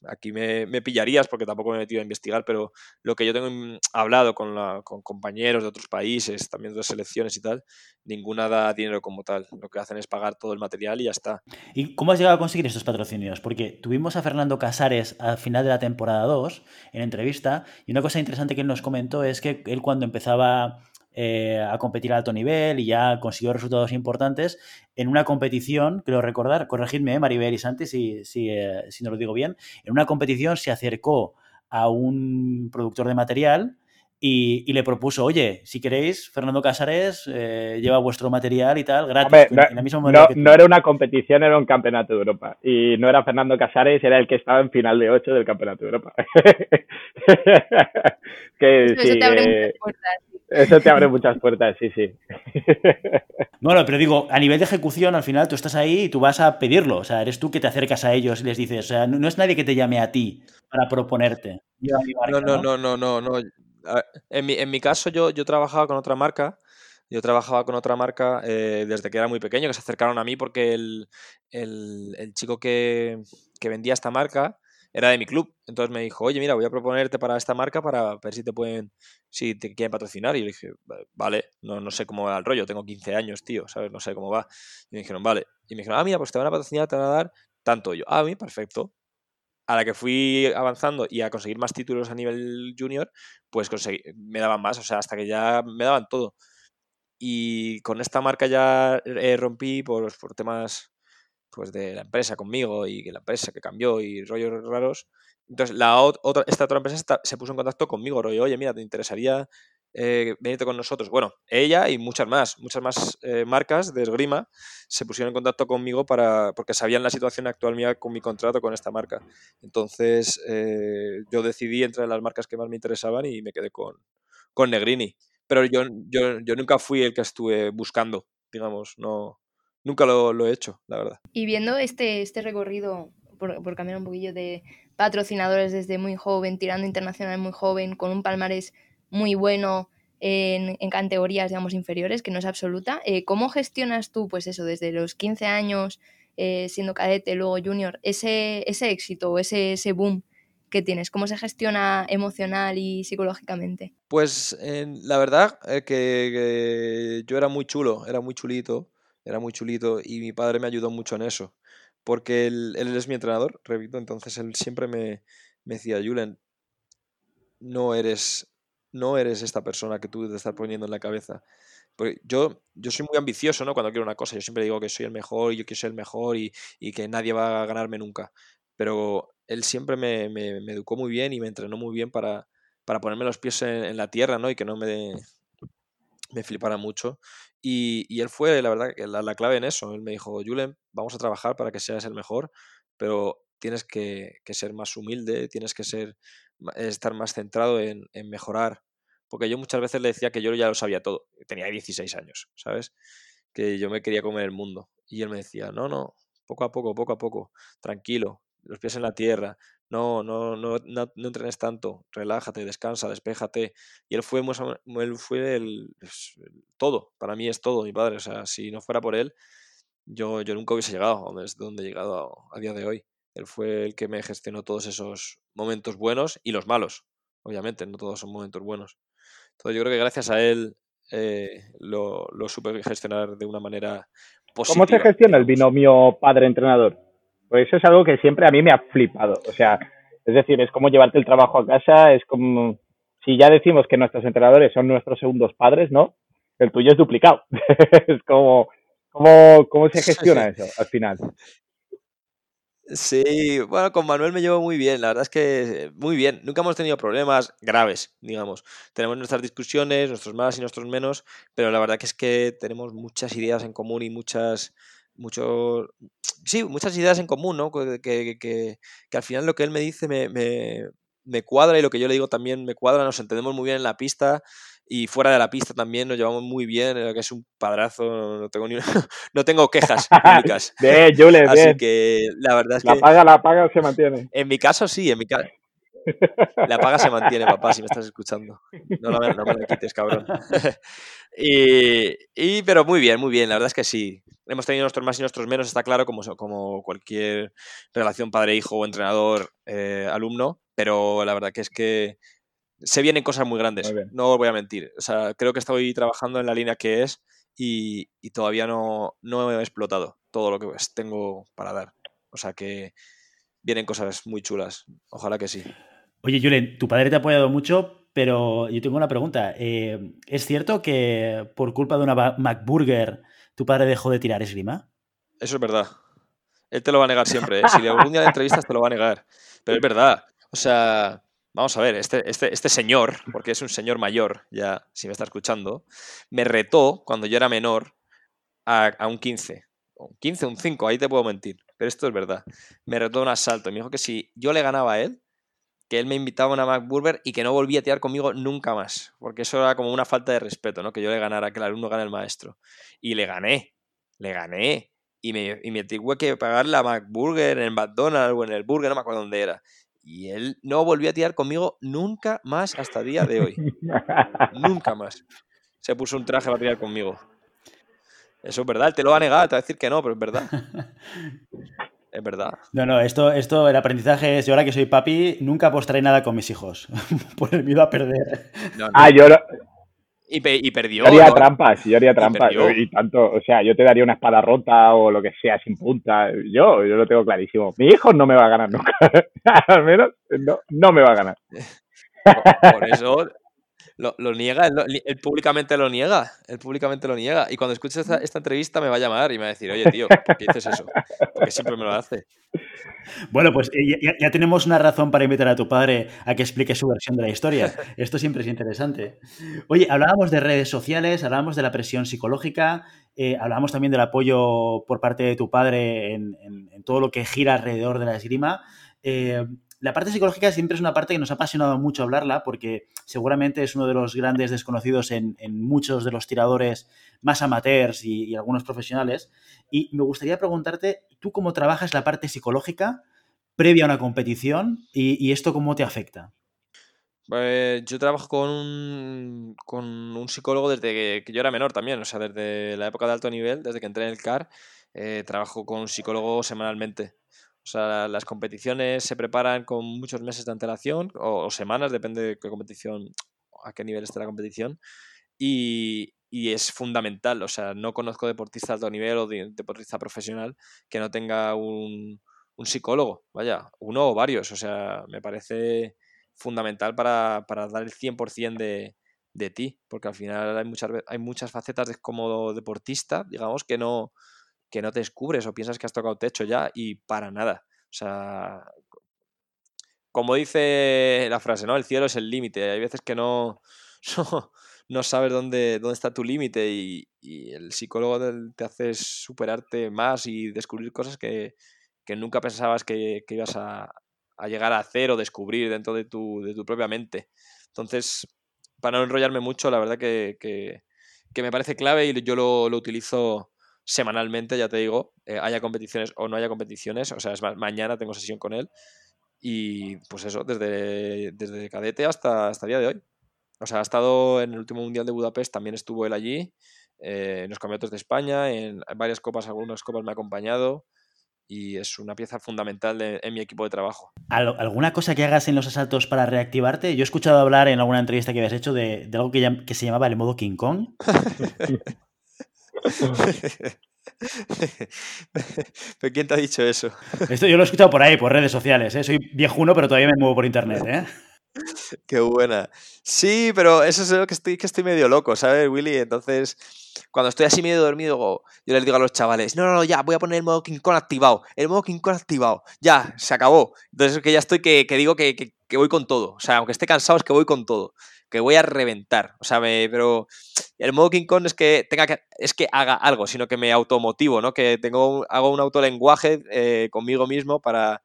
S4: aquí me, pillarías porque tampoco me he metido a investigar, pero lo que yo tengo hablado con, con compañeros de otros países, también de otras selecciones y tal, ninguna da dinero como tal. Lo que hacen es pagar todo el material y ya está.
S1: ¿Y cómo has llegado a conseguir estos patrocinios? Porque tuvimos a Fernando Casares al final de la temporada 2 en entrevista y una cosa interesante que él nos comentó es que él cuando empezaba eh, a competir a alto nivel y ya consiguió resultados importantes, en una competición, creo recordar, corregidme, eh, Maribel y Santi, si, si, eh, si no lo digo bien, en una competición se acercó a un productor de material y, y le propuso, oye, si queréis, Fernando Casares eh, lleva vuestro material y tal, gratis,
S5: no,
S1: en la misma modalidad
S5: no-
S1: que tú".
S5: no era una competición, era un campeonato de Europa. Y no era Fernando Casares, era el que estaba en final de 8 del campeonato de Europa. que
S2: Eso,
S5: sí,
S2: te abre
S5: eh,
S2: muchas puertas.
S5: eso te abre muchas puertas, sí, sí.
S1: Bueno, pero digo, a nivel de ejecución, al final tú estás ahí y tú vas a pedirlo. O sea, eres tú que te acercas a ellos y les dices, o sea, no, no es nadie que te llame a ti para proponerte.
S4: No, no, no, no, no, no. En mi, en mi caso yo, yo trabajaba con otra marca. Yo trabajaba con otra marca eh, desde que era muy pequeño, que se acercaron a mí porque el, el- chico que, que vendía esta marca era de mi club. Entonces me dijo, oye, mira, voy a proponerte para esta marca para ver si te pueden, si te quieren patrocinar. Y yo dije, "Va- vale, no, no sé cómo va el rollo, tengo 15 años, tío, ¿sabes? No sé cómo va. Y me dijeron, vale. Y me dijeron, ah, mira, pues te van a patrocinar, te van a dar tanto. Yo, ah, perfecto a la que fui avanzando y a conseguir más títulos a nivel junior, pues conseguí, me daban más, o sea, hasta que ya me daban todo. Y con esta marca ya eh, rompí por, por temas pues de la empresa conmigo y la empresa que cambió y rollos raros. Entonces, la ot- otra, esta otra empresa se puso en contacto conmigo, rollo, oye, mira, ¿te interesaría eh, con nosotros? Bueno, ella y muchas más, muchas más eh, marcas de esgrima se pusieron en contacto conmigo para, porque sabían la situación actual mía con mi contrato con esta marca. Entonces, eh, yo decidí entre las marcas que más me interesaban y me quedé con, con Negrini. Pero yo, yo, yo nunca fui el que estuve buscando, digamos, no, nunca lo, lo he hecho, la verdad.
S2: Y viendo este, este recorrido por, por cambiar un poquillo de patrocinadores desde muy joven, tirando internacional muy joven, con un palmarés muy bueno en, en categorías, digamos, inferiores, que no es absoluta. Eh, ¿Cómo gestionas tú, pues eso, desde los 15 años, eh, siendo cadete, luego junior, ese, ese éxito o ese, ese boom que tienes? ¿Cómo se gestiona emocional y psicológicamente?
S4: Pues la verdad eh, que, que yo era muy chulo, era muy chulito, era muy chulito y mi padre me ayudó mucho en eso, porque él, él es mi entrenador, repito, entonces él siempre me, me decía, Julen, no eres, no eres esta persona que tú te estás poniendo en la cabeza. Porque yo, yo soy muy ambicioso, ¿no? Cuando quiero una cosa, yo siempre digo que soy el mejor y yo quiero ser el mejor y, y que nadie va a ganarme nunca. Pero él siempre me, me- educó muy bien y me entrenó muy bien para, para ponerme los pies en, la tierra, ¿no? Y que no me, me flipara mucho. Y, y él fue, la verdad, la, la clave en eso. Él me dijo, Julen, vamos a trabajar para que seas el mejor, pero tienes que, que ser más humilde, tienes que ser, estar más centrado en, en mejorar. Porque yo muchas veces le decía que yo ya lo sabía todo. Tenía 16 años, ¿sabes? Que yo me quería comer el mundo. Y él me decía, no, no, poco a poco, poco a poco, tranquilo, los pies en la tierra, no, no, no, no, no entrenes tanto, relájate, descansa, despéjate. Y él fue, él fue el, el todo, para mí es todo, mi padre. O sea, si no fuera por él, yo, yo nunca hubiese llegado a donde he llegado a, a día de hoy. Él fue el que me gestionó todos esos momentos buenos y los malos, obviamente, no todos son momentos buenos. Entonces yo creo que gracias a él eh, lo, lo supe gestionar de una manera positiva.
S5: ¿Cómo se gestiona el binomio padre-entrenador? Pues eso es algo que siempre a mí me ha flipado. O sea, es decir, es como llevarte el trabajo a casa, es como, si ya decimos que nuestros entrenadores son nuestros segundos padres, ¿no? El tuyo es duplicado. es como, ¿cómo, ¿cómo se gestiona eso al final?
S4: Sí, bueno, con Manuel me llevo muy bien, la verdad es que muy bien. Nunca hemos tenido problemas graves, digamos. Tenemos nuestras discusiones, nuestros más y nuestros menos, pero la verdad que es que tenemos muchas ideas en común y muchas, muchos, sí, muchas ideas en común, ¿no? Que, que- que- que al final lo que él me dice me, me- me cuadra y lo que yo le digo también me cuadra, nos entendemos muy bien en la pista y fuera de la pista también nos llevamos muy bien, eh, que es un padrazo, no tengo ni no tengo quejas públicas.
S5: Bien, Jules,
S4: Así
S5: bien.
S4: que la verdad es
S5: La paga, la paga se mantiene.
S4: en mi caso sí, en mi caso. La paga se mantiene, papá, si me estás escuchando. No, la- no me la quites, cabrón. y, y- pero muy bien, muy bien, la verdad es que sí. Hemos tenido nuestros más y nuestros menos, está claro, como, como cualquier relación padre-hijo o entrenador-alumno, pero la verdad que es que se vienen cosas muy grandes,
S5: Muy
S4: no os voy a mentir. O sea, creo que estoy trabajando en la línea que es y, y todavía no, no he explotado todo lo que tengo para dar. O sea que vienen cosas muy chulas. Ojalá que sí.
S1: Oye, Julen, tu padre te ha apoyado mucho, pero yo tengo una pregunta. Eh, ¿Es cierto que por culpa de una McBurger tu padre dejó de tirar esgrima?
S4: Eso es verdad. Él te lo va a negar siempre. ¿eh? Si algún día le entrevistas, te lo va a negar. Pero es verdad. O sea, vamos a ver, este, este, este señor, porque es un señor mayor, ya, si me está escuchando, me retó cuando yo era menor a, un 15. Un 15, un 5, ahí te puedo mentir. Pero esto es verdad. Me retó un asalto. y Me dijo que si yo le ganaba a él, que él me invitaba a una McBurger y que no volvía a tirar conmigo nunca más. Porque eso era como una falta de respeto, ¿no? Que yo le ganara, que el alumno gane al maestro. Y le gané. Le gané. Y me, y me tuve que pagar la McBurger en McDonald's o en el Burger, no me acuerdo dónde era. Y él no volvió a tirar conmigo nunca más hasta el día de hoy. Nunca más. Se puso un traje para tirar conmigo. Eso es verdad, él te lo va a negar, te va a decir que no, pero es verdad. Es verdad.
S1: No, no, esto, esto, el aprendizaje es, yo ahora que soy papi, nunca apostaré nada con mis hijos, por el miedo a perder.
S4: No, no.
S5: Ah, yo,
S4: Y, pe- y perdió.
S5: yo haría
S4: ¿no?
S5: trampas, yo haría trampas. Y tanto, o sea, yo te daría una espada rota o lo que sea sin punta. Yo, yo lo tengo clarísimo. Mi hijo no me va a ganar nunca. Al menos no, no me va a ganar.
S4: Por, por eso lo, lo niega, él, lo- él públicamente lo niega, él públicamente lo niega. Y cuando escuche esta, esta entrevista me va a llamar y me va a decir, oye, tío, ¿por qué dices eso? Porque siempre me lo hace.
S1: Bueno, pues eh, ya, ya tenemos una razón para invitar a tu padre a que explique su versión de la historia. Esto siempre es interesante. Oye, hablábamos de redes sociales, hablábamos de la presión psicológica, eh, hablábamos también del apoyo por parte de tu padre en, en- en todo lo que gira alrededor de la esgrima. Eh, la parte psicológica siempre es una parte que nos ha apasionado mucho hablarla porque seguramente es uno de los grandes desconocidos en, muchos de los tiradores más amateurs y, algunos profesionales. Y me gustaría preguntarte, ¿tú cómo trabajas la parte psicológica previa a una competición y, esto cómo te afecta.
S4: Pues yo trabajo con un, con un psicólogo desde que, yo era menor también, o sea, desde la época de alto nivel, desde que entré en el CAR, eh, trabajo con un psicólogo semanalmente. O sea, las competiciones se preparan con muchos meses de antelación o, semanas, depende de qué competición, a qué nivel esté la competición. Y, es fundamental. O sea, no conozco deportista de alto nivel o deportista profesional que no tenga un, psicólogo, vaya, uno o varios. O sea, me parece fundamental para, para dar el 100% de, de ti, porque al final hay muchas, hay muchas facetas de, como deportista, digamos, que no, que no te descubres o piensas que has tocado techo ya y para nada. O sea, como dice la frase, ¿no? El cielo es el límite. Hay veces que no, no, sabes dónde, dónde está tu límite y, el psicólogo te hace superarte más y descubrir cosas que, nunca pensabas que, ibas a, llegar a hacer o descubrir dentro de tu, de tu propia mente. Entonces, para no enrollarme mucho, la verdad que, me parece clave y yo lo, lo utilizo semanalmente, ya te digo, eh, haya competiciones o no haya competiciones. O sea, es mañana tengo sesión con él. Y pues eso, desde, desde cadete hasta, hasta el día de hoy. O sea, ha estado en el último Mundial de Budapest, también estuvo él allí, eh, en los campeonatos de España, en varias copas, algunas copas me ha acompañado y es una pieza fundamental en mi equipo de trabajo.
S1: ¿Alguna cosa que hagas en los asaltos para reactivarte? Yo he escuchado hablar en alguna entrevista que habías hecho de, de algo que, que, se llamaba el modo King Kong.
S4: ¿Pero quién te ha dicho eso?
S1: Esto yo lo he escuchado por ahí, por redes sociales. ¿eh? Soy viejuno, pero todavía me muevo por internet. ¿eh?
S4: Qué buena. Sí, pero eso es lo que estoy, que estoy medio loco, ¿sabes, Willy? Entonces, cuando estoy así medio dormido, yo les digo a los chavales, no, no, no, ya, voy a poner el modo King Kong activado. El modo King Kong activado. Ya, se acabó. Entonces, es que ya estoy que, digo que, que, voy con todo. O sea, aunque esté cansado, es que voy con todo que voy a reventar. O sea, me, pero el modo King Kong es que tenga que, es que haga algo, sino que me automotivo, ¿no? Que tengo, hago un autolenguaje eh, conmigo mismo para,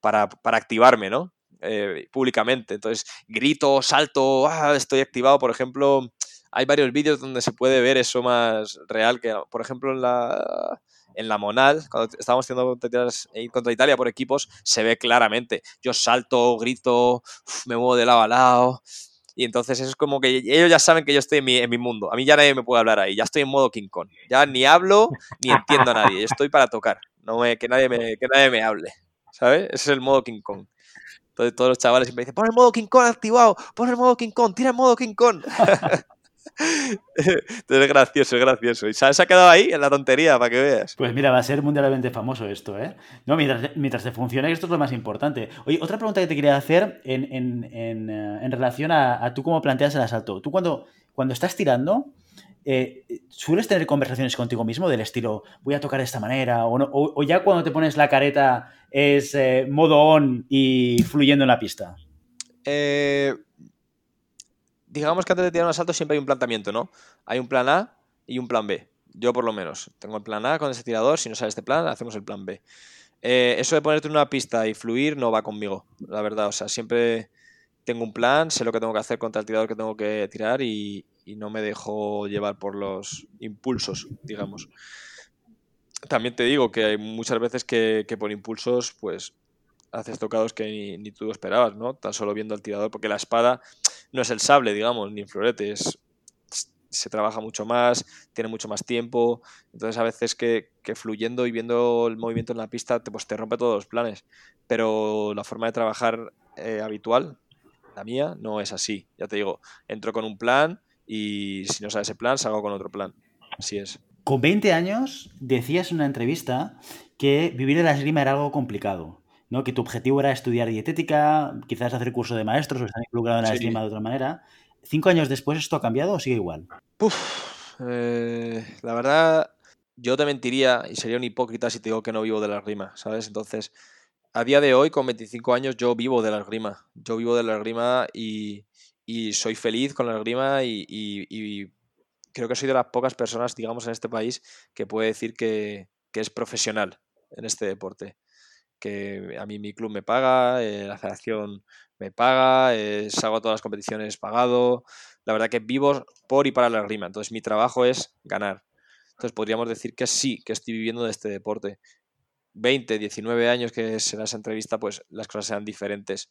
S4: para, activarme, ¿no? Eh, públicamente. Entonces, grito, salto, ah, estoy activado. Por ejemplo, hay varios vídeos donde se puede ver eso más real que, por ejemplo, en la en la Monal, cuando estábamos haciendo contra Italia por equipos, se ve claramente. Yo salto, grito, me muevo de lado a lado. Y entonces es como que ellos ya saben que yo estoy en mi, en mi, mundo. A mí ya nadie me puede hablar ahí. Ya estoy en modo King Kong. Ya ni hablo ni entiendo a nadie. Estoy para tocar. No me, que, nadie me, que nadie me hable. ¿Sabes? Ese es el modo King Kong. Entonces todos los chavales siempre dicen, pon el modo King Kong activado, pon el modo King Kong, tira el modo King Kong. Entonces es gracioso, es gracioso. Y se ha quedado ahí en la tontería, para que veas.
S1: Pues mira, va a ser mundialmente famoso esto, ¿eh? No, mientras, mientras te funcione, esto es lo más importante. Oye, otra pregunta que te quería hacer en, en, en, eh, relación a, tú cómo planteas el asalto. Tú cuando, cuando estás tirando, eh, ¿sueles tener conversaciones contigo mismo del estilo, voy a tocar de esta manera? O, o, ya cuando te pones la careta es eh, modo on y fluyendo en la pista?
S4: Eh, digamos que antes de tirar un asalto siempre hay un planteamiento, ¿no? Hay un plan A y un plan B. Yo por lo menos. Tengo el plan A con ese tirador, si no sale este plan, hacemos el plan B. Eh, eso de ponerte en una pista y fluir no va conmigo, la verdad. O sea, siempre tengo un plan, sé lo que tengo que hacer contra el tirador que tengo que tirar y, no me dejo llevar por los impulsos, digamos. También te digo que hay muchas veces que, que por impulsos, pues haces tocados que ni, tú esperabas, ¿no? Tan solo viendo al tirador, porque la espada no es el sable, digamos, ni el florete, se trabaja mucho más, tiene mucho más tiempo, entonces a veces que, fluyendo y viendo el movimiento en la pista, te, pues te rompe todos los planes, pero la forma de trabajar eh, habitual, la mía, no es así, ya te digo, entro con un plan y si no sale ese plan, salgo con otro plan, así es.
S1: Con 20 años decías en una entrevista que vivir en la esgrima era algo complicado. Que tu objetivo era estudiar dietética, quizás hacer curso de maestros o estar involucrado en la esgrima de otra manera. ¿Cinco años después esto ha cambiado o sigue igual?
S4: Eh, la verdad, yo te mentiría y sería un hipócrita si te digo que no vivo de la esgrima, ¿sabes? Entonces, a día de hoy, con 25 años, yo vivo de la esgrima. Yo vivo de la esgrima y, soy feliz con la esgrima y, y, creo que soy de las pocas personas, digamos, en este país que puede decir que, que es profesional en este deporte que a mí mi club me paga, eh, la federación me paga, eh, salgo a todas las competiciones pagado. La verdad que vivo por y para la rima. Entonces mi trabajo es ganar. Entonces podríamos decir que sí, que estoy viviendo de este deporte. 20, 19 años que será esa entrevista, pues las cosas sean diferentes.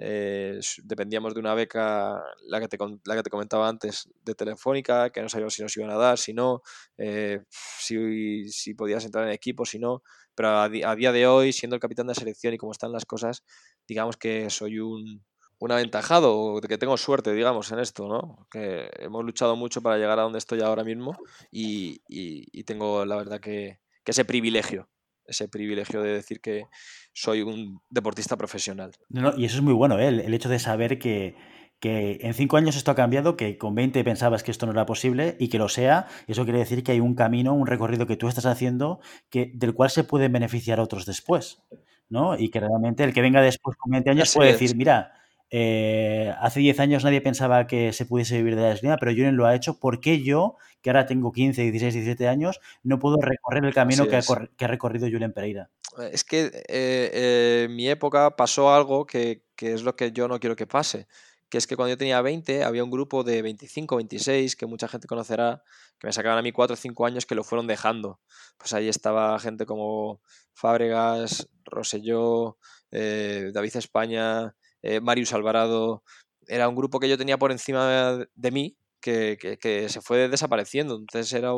S4: Eh, dependíamos de una beca, la que, te, la que te comentaba antes, de Telefónica, que no sabíamos si nos iban a dar, si no, eh, si, si, podías entrar en equipo, si no. Pero a, día de hoy, siendo el capitán de selección y como están las cosas, digamos que soy un, un aventajado, que tengo suerte, digamos, en esto, ¿no? Que hemos luchado mucho para llegar a donde estoy ahora mismo y, y, tengo, la verdad, que, que, ese privilegio, ese privilegio de decir que soy un deportista profesional.
S1: y eso es muy bueno, ¿eh? el, hecho de saber que, que en cinco años esto ha cambiado, que con 20 pensabas que esto no era posible y que lo sea, eso quiere decir que hay un camino, un recorrido que tú estás haciendo que, del cual se pueden beneficiar otros después, ¿no? Y que realmente el que venga después con 20 años puede decir, mira, eh, hace 10 años nadie pensaba que se pudiese vivir de la esgrima, pero Julen lo ha hecho. ¿Por qué yo, que ahora tengo 15, 16, 17 años, no puedo recorrer el camino que ha, recorrido Julen Pereira?
S4: Eh, es que eh, en mi época pasó algo que, que, es lo que yo no quiero que pase. Que es que cuando yo tenía 20 había un grupo de 25, 26, que mucha gente conocerá, que me sacaban a mí 4 o 5 años que lo fueron dejando. Pues ahí estaba gente como Fábregas, Roselló, David España, eh, Marius Alvarado, era un grupo que yo tenía por encima de mí que, se fue desapareciendo. Entonces era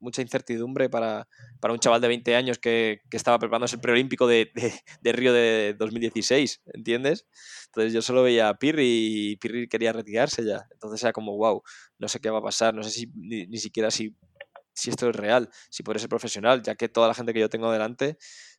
S4: mucha incertidumbre para, un chaval de 20 años que, estaba preparándose el preolímpico de, de, Río de 2016, ¿entiendes? Entonces yo solo veía a Pirri y Pirri quería retirarse ya. Entonces era como, wow, no sé qué va a pasar, no sé si ni, siquiera si, si esto es real, si puede ser profesional, ya que toda la gente que yo tengo delante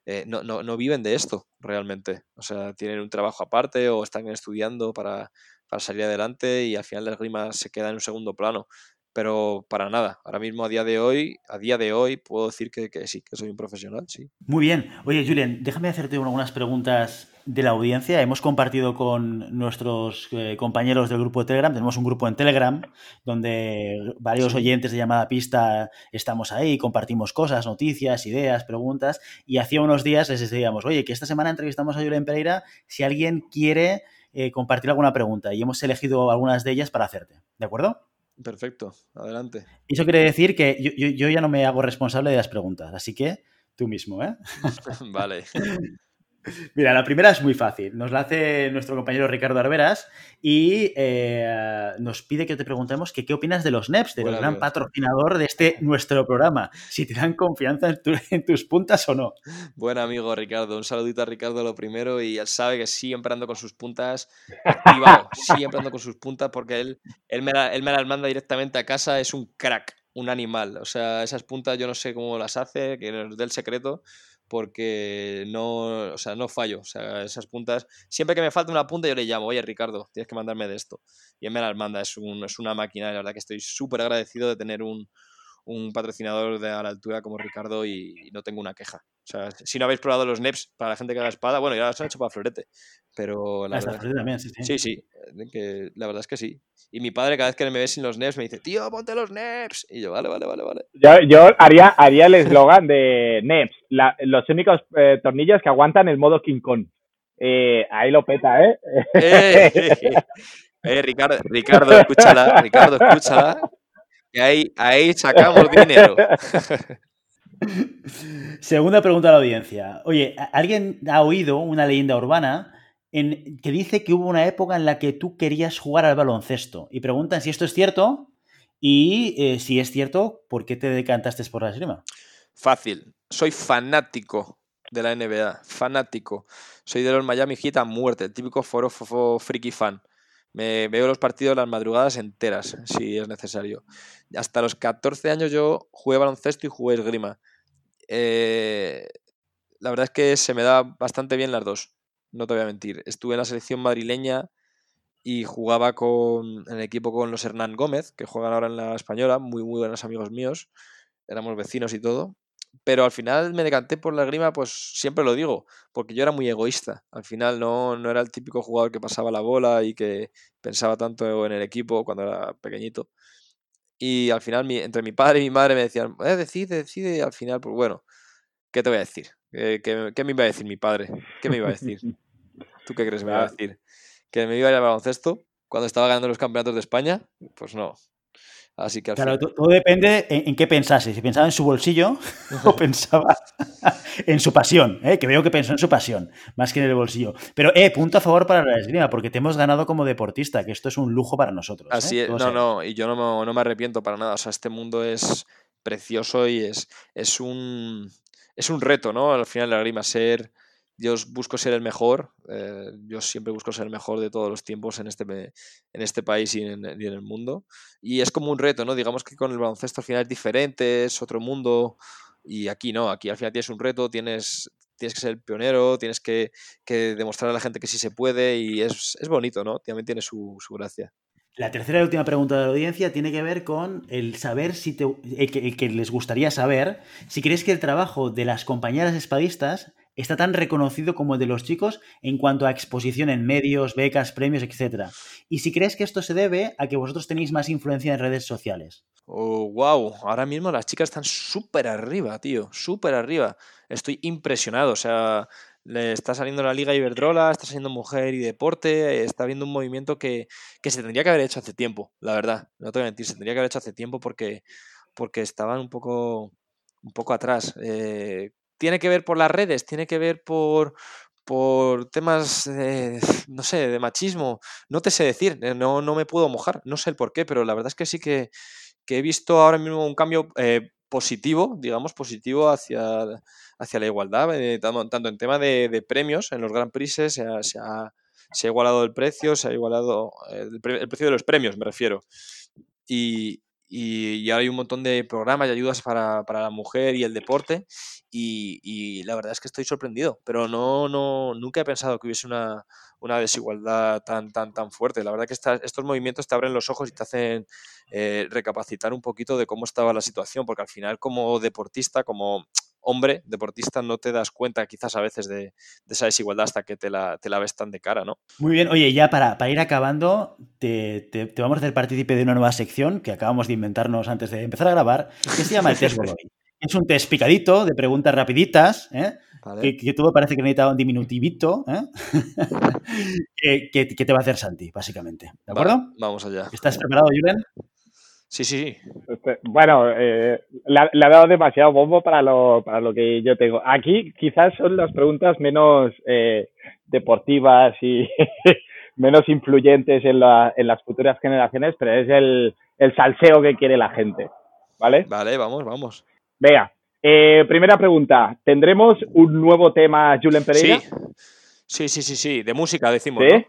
S4: eh, no, no, no, viven de esto realmente. O sea, tienen un trabajo aparte o están estudiando para, para salir adelante y al final la esgrima se queda en un segundo plano. Pero para nada, ahora mismo a día de hoy, a día de hoy puedo decir que, que sí, que soy un profesional, sí.
S1: Muy bien. Oye, Julian, déjame hacerte algunas preguntas de la audiencia. Hemos compartido con nuestros eh, compañeros del grupo de Telegram, tenemos un grupo en Telegram donde varios oyentes de llamada pista estamos ahí, compartimos cosas, noticias, ideas, preguntas, y hacía unos días les decíamos, oye, que esta semana entrevistamos a Julián Pereira si alguien quiere eh, compartir alguna pregunta, y hemos elegido algunas de ellas para hacerte, ¿de acuerdo?
S4: Perfecto, adelante.
S1: Eso quiere decir que yo, yo ya no me hago responsable de las preguntas, así que tú mismo, ¿eh?
S4: vale.
S1: Mira, la primera es muy fácil. Nos la hace nuestro compañero Ricardo Arberas y eh, nos pide que te preguntemos qué opinas de los NEPs, del gran patrocinador de este nuestro programa. Si te dan confianza en, tus puntas o no.
S4: Buen amigo Ricardo. Un saludito a Ricardo lo primero y él sabe que siempre ando con sus puntas activado, siempre ando con sus puntas porque él, él, me él me las manda directamente a casa. Es un crack, un animal. O sea, esas puntas yo no sé cómo las hace, que es del secreto porque no, o sea, no fallo. O sea, esas puntas, siempre que me falta una punta yo le llamo, oye Ricardo, tienes que mandarme de esto. Y él me las manda, es, un, es una máquina, la verdad que estoy súper agradecido de tener un, un patrocinador de a la altura como Ricardo y, no tengo una queja. O sea, si no habéis probado los NEPs para la gente que haga espada, bueno, ya los han hecho para Florete. Pero la verdad,
S1: también, sí,
S4: sí. Sí, que la verdad es que sí. Y mi padre cada vez que me ve sin los NEPs me dice, tío, ponte los NEPs. Y yo, vale, vale, vale, vale.
S5: Yo, yo haría, haría el eslogan de NEPs, los únicos eh, tornillos que aguantan el modo King Kong. Eh, ahí lo peta, ¿eh?
S4: Eh, eh Ricardo, Ricardo, escúchala, Ricardo, escúchala ahí, ahí sacamos dinero.
S1: Segunda pregunta a la audiencia. Oye, ¿alguien ha oído una leyenda urbana en, que dice que hubo una época en la que tú querías jugar al baloncesto? Y preguntan si esto es cierto y eh, si es cierto, ¿por qué te decantaste por la esgrima?
S4: Fácil. Soy fanático de la NBA. Fanático. Soy de los Miami Heat a muerte. Típico foro, foro friki fan. Me veo los partidos las madrugadas enteras, si es necesario. Hasta los 14 años yo jugué baloncesto y jugué esgrima. Eh, la verdad es que se me da bastante bien las dos, no te voy a mentir. Estuve en la selección madrileña y jugaba con, en el equipo con los Hernán Gómez, que juegan ahora en la española, muy, muy buenos amigos míos. Éramos vecinos y todo pero al final me decanté por la grima, pues siempre lo digo, porque yo era muy egoísta. Al final no, no era el típico jugador que pasaba la bola y que pensaba tanto en el equipo cuando era pequeñito. Y al final, entre mi padre y mi madre me decían, eh, decide, decide. Y al final, pues bueno, ¿qué te voy a decir? ¿Qué, me iba a decir mi padre? ¿Qué me iba a decir? ¿Tú qué crees que me iba a decir? ¿Que me iba a ir al baloncesto cuando estaba ganando los campeonatos de España? Pues no. Así que al
S1: Claro,
S4: final-
S1: todo depende en, en qué pensase. Si pensaba en su bolsillo o pensaba en su pasión, ¿eh? que veo que pensó en su pasión, más que en el bolsillo. Pero, eh, punto a favor para la esgrima, porque te hemos ganado como deportista, que esto es un lujo para nosotros. ¿eh?
S4: Así es,
S1: Todo
S4: no, no, y yo no me, no me arrepiento para nada. O sea, este mundo es precioso y es, es un es un reto, ¿no? Al final la grima, ser. Yo busco ser el mejor. eh, yo siempre busco ser el mejor de todos los tiempos en este, en este país y en, y en el mundo. Y es como un reto, ¿no? Digamos que con el baloncesto al final es diferente, es otro mundo. Y aquí no, aquí al final tienes un reto, tienes, tienes que ser el pionero, tienes que, que demostrar a la gente que sí se puede y es, es bonito, ¿no? También tiene su, su gracia.
S1: La tercera y última pregunta de la audiencia tiene que ver con el saber si te, el que, les gustaría saber si crees que el trabajo de las compañeras espadistas está tan reconocido como el de los chicos en cuanto a exposición en medios, becas, premios, etc. Y si crees que esto se debe a que vosotros tenéis más influencia en redes sociales.
S4: Oh, wow, ahora mismo las chicas están súper arriba, tío, súper arriba. Estoy impresionado, o sea, le está saliendo la Liga Iberdrola, está saliendo Mujer y Deporte, está habiendo un movimiento que, que se tendría que haber hecho hace tiempo, la verdad, no te voy a mentir, se tendría que haber hecho hace tiempo porque, porque estaban un poco, un poco atrás. Eh, tiene que ver por las redes, tiene que ver por, por temas, de, no sé, de machismo, no te sé decir, eh, no, no me puedo mojar, no sé el por qué, pero la verdad es que sí que, que he visto ahora mismo un cambio eh, positivo, digamos, positivo hacia, hacia la igualdad, eh, tanto, en tema de, premios, en los Grand Prix se ha, se, ha, se ha igualado el precio, se ha igualado eh, el, el precio de los premios, me refiero. Y, y, y ahora hay un montón de programas y ayudas para, para la mujer y el deporte y, la verdad es que estoy sorprendido, pero no, no, nunca he pensado que hubiese una, una desigualdad tan, tan, tan fuerte. La verdad que esta- estos movimientos te abren los ojos y te hacen eh, recapacitar un poquito de cómo estaba la situación, porque al final como deportista, como hombre deportista, no te das cuenta quizás a veces de, de esa desigualdad hasta que te la, te la ves tan de cara, ¿no?
S1: Muy bien, oye, ya para, para ir acabando, te, te- te vamos a hacer partícipe de una nueva sección que acabamos de inventarnos antes de empezar a grabar, que se llama el test Godoy. Es un test picadito de preguntas rapiditas, ¿eh?
S4: ¿Vale?
S1: que, que todo parece que necesita un diminutivito, ¿eh? que, que- que te va a hacer Santi, básicamente. ¿De
S4: Vale,
S1: acuerdo?
S4: vamos allá.
S1: ¿Estás preparado, Julen?
S4: Sí, sí, sí.
S5: Este, Bueno, eh, le, ha- le ha dado demasiado bombo para lo, para lo que yo tengo. Aquí quizás son las preguntas menos eh, deportivas y menos influyentes en, la- en las futuras generaciones, pero es el, el salseo que quiere la gente. ¿Vale?
S4: Vale, vamos, vamos.
S5: Venga, eh, primera pregunta. ¿Tendremos un nuevo tema, Julen Pereira?
S4: Sí. Sí, sí, sí, sí. De música decimos,
S5: ¿Sí?
S4: ¿no?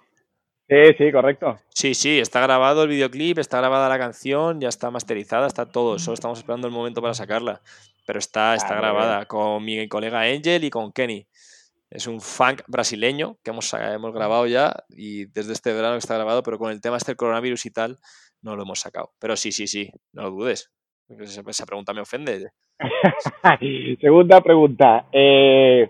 S5: Sí, sí, correcto.
S4: Sí, sí, está grabado el videoclip, está grabada la canción, ya está masterizada, está todo. Solo estamos esperando el momento para sacarla. Pero está, está
S5: Ah, muy
S4: grabada con mi colega Angel y con Kenny. Es un funk brasileño que hemos, hemos grabado ya y desde este verano que está grabado, pero con el tema este del coronavirus y tal, no lo hemos sacado. Pero sí, sí, sí, no lo dudes. esa pregunta me ofende.
S5: Segunda pregunta. Eh,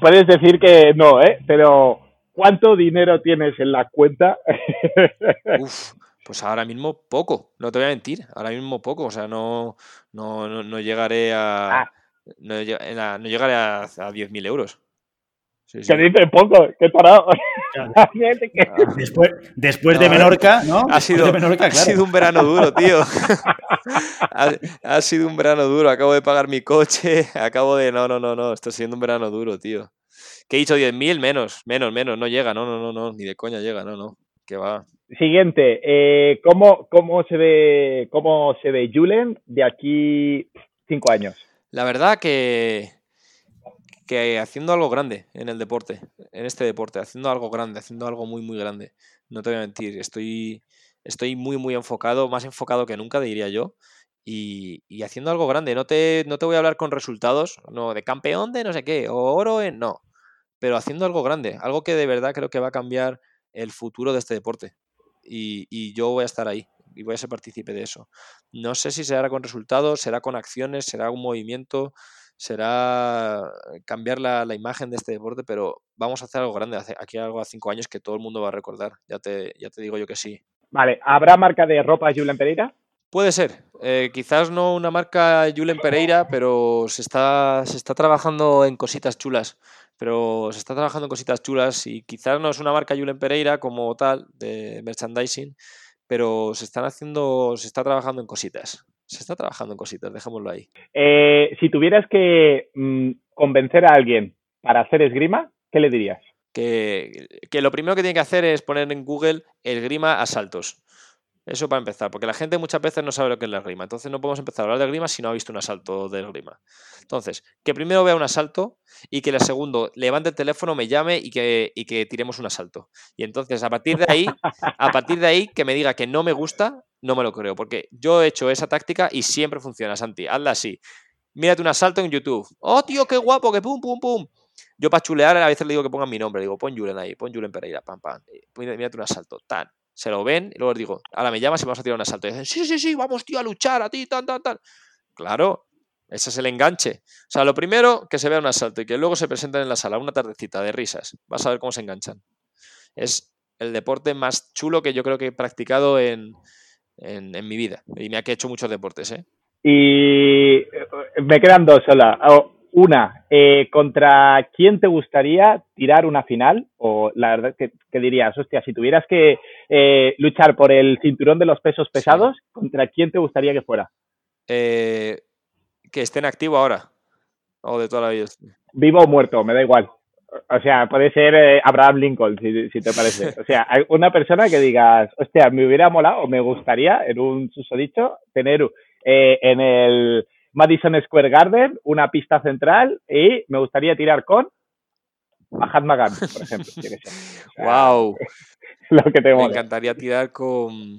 S5: puedes decir que no, ¿eh? Pero ¿cuánto dinero tienes en la cuenta?
S4: Uf, pues ahora mismo poco, no te voy a mentir, ahora mismo poco, o sea, no, no, no, no llegaré a,
S5: Ah.
S4: no, llegaré a, a 10.000 euros. Sí, sí.
S5: que dices poco, qué tarado. Fíjate que-
S4: Ah,
S1: Después, después de
S4: No,
S1: Menorca, ¿no?
S4: Ha
S1: Después
S4: sido,
S1: de Menorca,
S4: ha
S1: claro.
S4: sido un verano duro, tío. ha, ha sido un verano duro. Acabo de pagar mi coche. Acabo de. No, no, no, no. Está siendo un verano duro, tío. ¿Qué he dicho? 10.000 menos. Menos, menos. No llega. No, no, no, no. Ni de coña llega. No, no. Que va.
S5: Siguiente, eh, ¿cómo, cómo se ve cómo se ve Julen de aquí cinco años?
S4: La verdad que. Que haciendo algo grande en el deporte. En este deporte. Haciendo algo grande. Haciendo algo muy, muy grande. No te voy a mentir. Estoy. Estoy muy, muy enfocado. Más enfocado que nunca, diría yo. y, y haciendo algo grande. No te, no te voy a hablar con resultados, no, de campeón de no sé qué, o oro en. No. Pero haciendo algo grande, algo que de verdad creo que va a cambiar el futuro de este deporte. Y, y yo voy a estar ahí y voy a ser partícipe de eso. No sé si será con resultados, será con acciones, será un movimiento, será cambiar la, la imagen de este deporte, pero vamos a hacer algo grande. Aquí algo a cinco años que todo el mundo va a recordar. Ya te, ya te digo yo que sí.
S5: Vale, ¿habrá marca de ropa Julen Pereira?
S4: Puede ser. Eh, quizás no una marca Julen Pereira, pero se está, se está trabajando en cositas chulas. Pero se está trabajando en cositas chulas y quizás no es una marca Julen Pereira como tal de merchandising, pero se están haciendo, se está trabajando en cositas. Se está trabajando en cositas, dejémoslo ahí.
S5: Eh, si tuvieras que mm, convencer a alguien para hacer esgrima, ¿qué le dirías?
S4: Que, que lo primero que tiene que hacer es poner en Google esgrima a saltos. Eso para empezar, porque la gente muchas veces no sabe lo que es la esgrima. Entonces no podemos empezar a hablar de esgrima si no ha visto un asalto de esgrima. Entonces, que primero vea un asalto y que el segundo levante el teléfono, me llame y que, y que tiremos un asalto. Y entonces, a partir de ahí, a partir de ahí, que me diga que no me gusta, no me lo creo. Porque yo he hecho esa táctica y siempre funciona, Santi. Hazla así. Mírate un asalto en YouTube. ¡Oh, tío, qué guapo! ¡Que pum, pum, pum! Yo para chulear a veces le digo que pongan mi nombre. Digo, pon Julen ahí, pon Julen Pereira, pam, pam. Mírate un asalto, tan se lo ven y luego les digo, ahora me llamas y vamos a tirar un asalto. Y dicen, sí, sí, sí, vamos, tío, a luchar a ti, tan, tan, tan. Claro, ese es el enganche. O sea, lo primero, que se vea un asalto y que luego se presenten en la sala una tardecita de risas. Vas a ver cómo se enganchan. Es el deporte más chulo que yo creo que he practicado en, en, mi vida. Y me ha hecho muchos deportes, ¿eh?
S5: Y eh, me quedan dos sola. Una, eh, ¿contra quién te gustaría tirar una final? O la verdad que, dirías, hostia, si tuvieras que eh, luchar por el cinturón de los pesos pesados, ¿contra quién te gustaría que fuera?
S4: Eh, que esté en activo ahora. O de toda la vida.
S5: Vivo o muerto, me da igual. O sea, puede ser Abraham Lincoln, si, si, te parece. O sea, una persona que digas, hostia, me hubiera molado o me gustaría, en un susodicho, tener en el Madison Square Garden, una pista central y me gustaría tirar con Mahatma Gandhi, por ejemplo.
S4: wow.
S5: lo que
S4: me encantaría tirar con.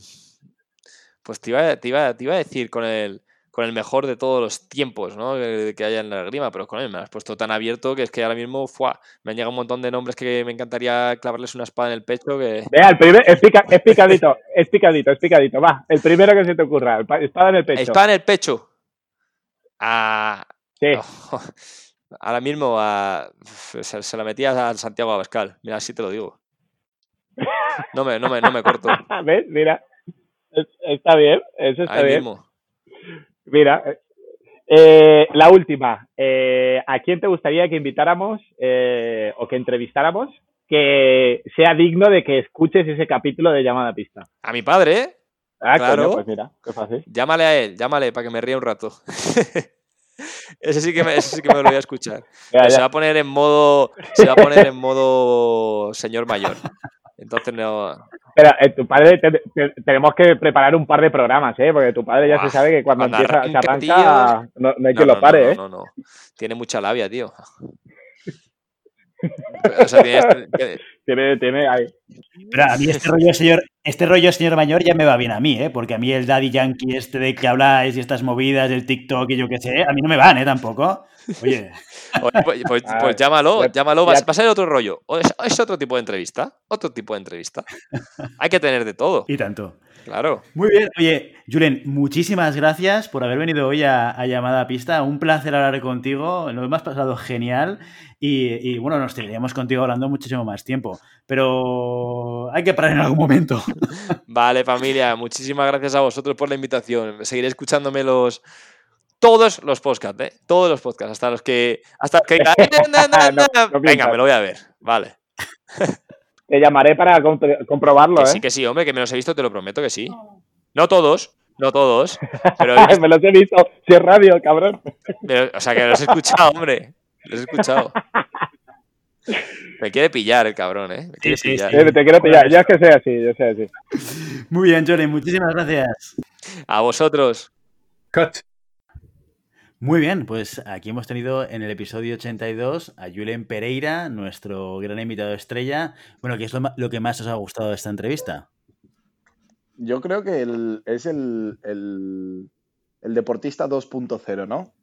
S4: Pues te iba, te iba, a decir con el, con el mejor de todos los tiempos ¿no? que, haya en la grima, pero con él me has puesto tan abierto que es que ahora mismo me han llegado un montón de nombres que me encantaría clavarles una espada en el pecho. Que...
S5: Vea, el primer, es, picadito, es picadito, es picadito. Va, el primero que se te ocurra, espada en el pecho.
S4: Espada en el pecho.
S5: Sí.
S4: ahora mismo se, la metía a Santiago Abascal. Mira, así te lo digo. No me, no me, no me corto.
S5: ¿Ves? Mira. Está bien, eso está bien. Mira, eh, la última. Eh, ¿A quién te gustaría que invitáramos eh, o que entrevistáramos que sea digno de que escuches ese capítulo de Llamada Pista?
S4: A mi padre, ¿eh?
S5: Ah, claro. pues mira, qué fácil.
S4: Llámale a él, llámale para que me ría un rato. ese, sí que me, ese sí que me lo voy a escuchar. Se va a poner en modo. Se va a poner en modo señor mayor. Entonces no.
S5: Pero eh, tu padre tenemos que preparar un par de programas, ¿eh? Porque tu padre ya se sabe que cuando empieza, se arranca, no, hay que lo pare, ¿eh?
S4: No, no, no. Tiene mucha labia, tío. O sea,
S5: tiene, tiene, tiene ahí.
S1: Pero a mí este rollo, señor, este rollo, señor mayor, ya me va bien a mí, ¿eh? Porque a mí el daddy yankee este de que habláis y estas movidas del TikTok y yo qué sé, a mí no me van, ¿eh? Tampoco. Oye.
S4: pues, pues, pues llámalo, llámalo. Va, a ser otro rollo. Es, es otro tipo de entrevista. Otro tipo de entrevista. Hay que tener de todo.
S1: Y tanto.
S4: Claro.
S1: Muy bien. Oye, Julen, muchísimas gracias por haber venido hoy a, Llamada a Pista. Un placer hablar contigo. Lo hemos pasado genial. Y, bueno, nos tendríamos contigo hablando muchísimo más tiempo. Pero hay que parar en algún momento.
S4: Vale, familia. Muchísimas gracias a vosotros por la invitación. Seguiré escuchándome los. Todos los podcasts, ¿eh? Todos los podcasts, hasta los que. Hasta que. Venga, me lo voy a ver. Vale.
S5: Te llamaré para comprobarlo,
S4: que
S5: ¿eh?
S4: Sí, que sí, hombre, que me los he visto, te lo prometo que sí. No todos, no todos. Pero
S5: me los he visto, si es radio, cabrón.
S4: o sea, que los he escuchado, hombre. Los he escuchado. Me quiere pillar el cabrón, ¿eh? Me quiere pillar.
S5: te quiero pillar, ya es que sea así, yo sé así.
S1: Muy bien, Johnny, muchísimas gracias.
S4: A vosotros.
S5: Cut.
S1: Muy bien, pues aquí hemos tenido en el episodio 82 a Julen Pereira, nuestro gran invitado estrella. Bueno, ¿qué es lo, que más os ha gustado de esta entrevista?
S3: Yo creo que es el, deportista 2.0, ¿no?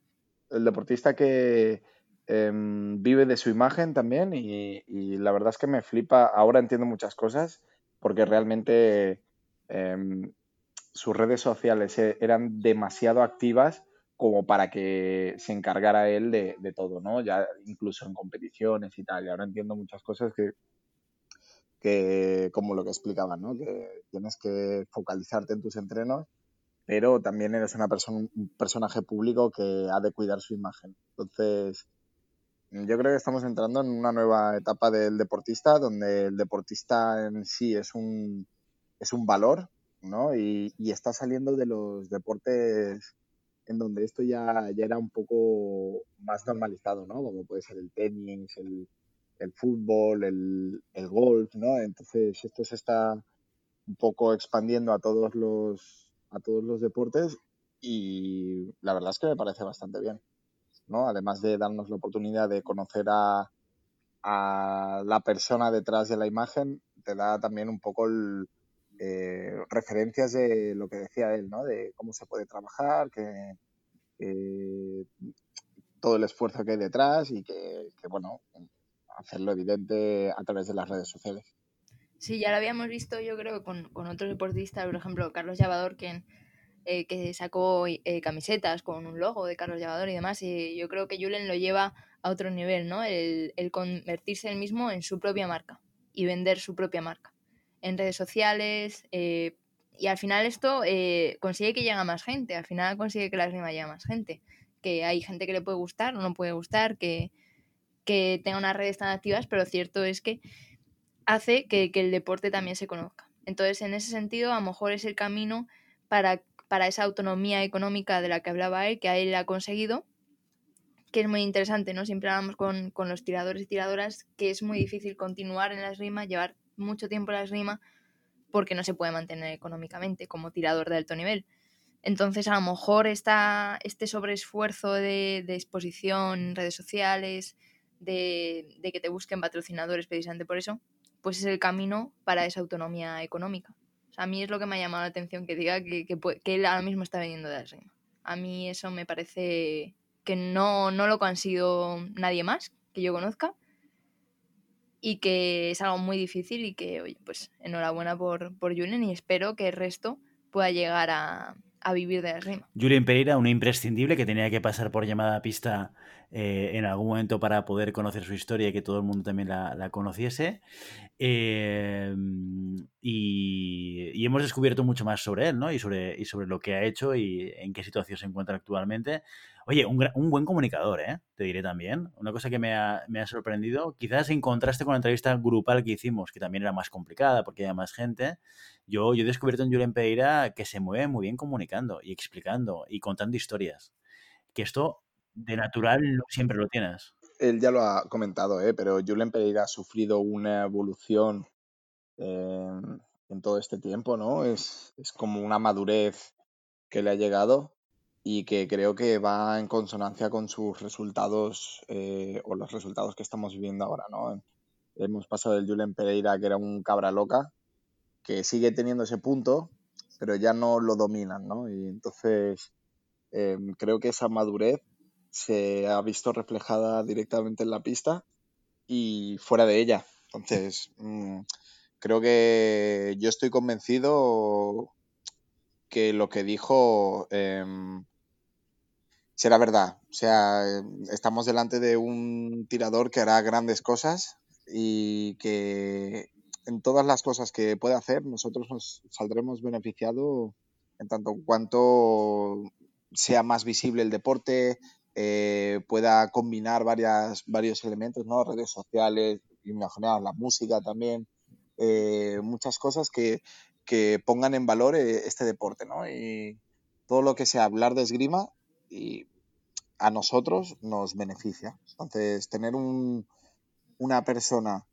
S3: El deportista que em, vive de su imagen también y, la verdad es que me flipa. Ahora entiendo muchas cosas porque realmente em, sus redes sociales e, eran demasiado activas como para que se encargara él de, todo, ¿no? Ya incluso en competiciones y tal. Y ahora entiendo muchas cosas que, que como lo que explicaban, ¿no? Que tienes que focalizarte en tus entrenos, pero también eres una persona, un personaje público que ha de cuidar su imagen. Entonces, yo creo que estamos entrando en una nueva etapa del deportista, donde el deportista en sí es un, es un valor ¿no? Y, y está saliendo de los deportes en donde esto ya, ya era un poco más normalizado, ¿no? Como puede ser el tenis, el, fútbol, el, el, golf, ¿no? Entonces esto se está un poco expandiendo a todos los, a todos los deportes y la verdad es que me parece bastante bien, ¿no? Además de darnos la oportunidad de conocer a, a la persona detrás de la imagen, te da también un poco el, eh, referencias de lo que decía él, ¿no? De cómo se puede trabajar, que, todo el esfuerzo que hay detrás y que, bueno, hacerlo evidente a través de las redes sociales.
S2: Sí, ya lo habíamos visto yo creo con, con otros deportistas, por ejemplo, Carlos Llavador, que, eh, que sacó eh, camisetas con un logo de Carlos Llavador y demás, y yo creo que Julen lo lleva a otro nivel, ¿no? El convertirse él mismo en su propia marca y vender su propia marca en redes sociales. Eh, y al final esto eh, consigue que llegue a más gente, al final consigue que la esgrima llegue a más gente. Que hay gente que le puede gustar o no puede gustar, que, que tenga unas redes tan activas, pero cierto es que hace que, que, el deporte también se conozca. Entonces, en ese sentido, a lo mejor es el camino para, para esa autonomía económica de la que hablaba él, que a él ha conseguido, que es muy interesante, ¿no? Siempre hablamos con, con los tiradores y tiradoras que es muy difícil continuar en la esgrima, llevar mucho tiempo la esgrima porque no se puede mantener económicamente como tirador de alto nivel. Entonces, a lo mejor esta, este sobreesfuerzo de, de exposición redes sociales, de, que te busquen patrocinadores precisamente por eso, pues es el camino para esa autonomía económica. A mí es lo que me ha llamado la atención que diga que, que, que él ahora mismo está vendiendo de la esgrima. A mí eso me parece que no, no lo consigo nadie más que yo conozca y que es algo muy difícil y que, oye, pues enhorabuena por, por Julen y espero que el resto pueda llegar a, a vivir de la rima.
S1: Julen Pereira, un imprescindible que tenía que pasar por llamada a pista eh, en algún momento para poder conocer su historia y que todo el mundo también la, la conociese. Eh, y, y, hemos descubierto mucho más sobre él, ¿no? Y sobre, y sobre lo que ha hecho y en qué situación se encuentra actualmente. Oye, un, un buen comunicador, ¿eh? Te diré también. Una cosa que me ha, me ha, sorprendido, quizás en contraste con la entrevista grupal que hicimos, que también era más complicada porque había más gente, yo, yo he descubierto en Julen Pereira que se mueve muy bien comunicando y explicando y contando historias. Que esto de natural siempre lo tienes.
S3: Él ya lo ha comentado, ¿eh? pero Julen Pereira ha sufrido una evolución eh, en todo este tiempo, ¿no? Es, es como una madurez que le ha llegado y que creo que va en consonancia con sus resultados eh, o los resultados que estamos viviendo ahora, ¿no? Hemos pasado del Julen Pereira, que era un cabra loca, que sigue teniendo ese punto, pero ya no lo dominan, ¿no? Y entonces eh, creo que esa madurez se ha visto reflejada directamente en la pista y fuera de ella. Entonces, mmm, creo que yo estoy convencido que lo que dijo eh, será verdad. O sea, estamos delante de un tirador que hará grandes cosas y que en todas las cosas que puede hacer nosotros nos saldremos beneficiados en tanto en cuanto sea más visible el deporte, eh, pueda combinar varias, varios elementos, ¿no? Redes sociales, imaginar la música también, eh, muchas cosas que, que, pongan en valor eh, este deporte, ¿no? Y todo lo que sea hablar de esgrima y a nosotros nos beneficia. Entonces, tener un, una persona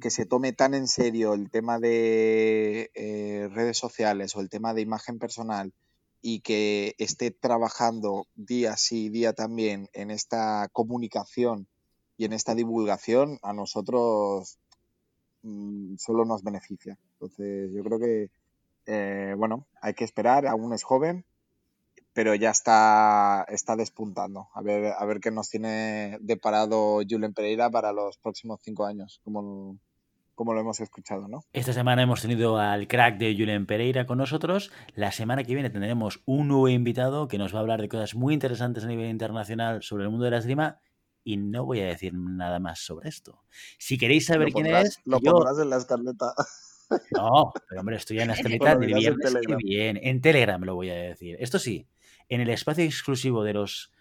S3: que se tome tan en serio el tema de eh, redes sociales o el tema de imagen personal y que esté trabajando día sí, día también en esta comunicación y en esta divulgación, a nosotros mmm, solo nos beneficia. Entonces, yo creo que, eh, bueno, hay que esperar, aún es joven, pero ya está, está despuntando. A ver, a ver qué nos tiene deparado Julen Pereira para los próximos cinco años, como, como lo hemos escuchado, ¿no?
S1: Esta semana hemos tenido al crack de Julen Pereira con nosotros. La semana que viene tendremos un nuevo invitado que nos va a hablar de cosas muy interesantes a nivel internacional sobre el mundo de la esgrima. Y no voy a decir nada más sobre esto. Si queréis saber quién es.
S3: Lo
S1: yo...
S3: pondrás en la escaleta.
S1: No, pero hombre, estoy en la escaleta de viernes. En bien. En Telegram lo voy a decir. Esto sí, en el espacio exclusivo de los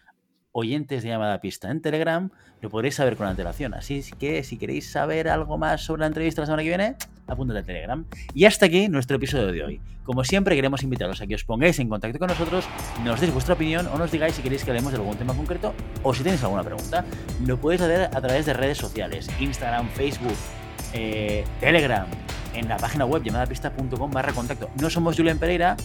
S1: oyentes de llamada pista en Telegram, lo podréis saber con antelación. Así que si queréis saber algo más sobre la entrevista la semana que viene, apúntate al Telegram. Y hasta aquí nuestro episodio de hoy. Como siempre, queremos invitaros a que os pongáis en contacto con nosotros, nos deis vuestra opinión o nos digáis si queréis que hablemos de algún tema concreto o si tenéis alguna pregunta. Lo podéis hacer a través de redes sociales, Instagram, Facebook, eh, Telegram, en la página web llamadapista.com barra contacto. No somos Julián Pereira,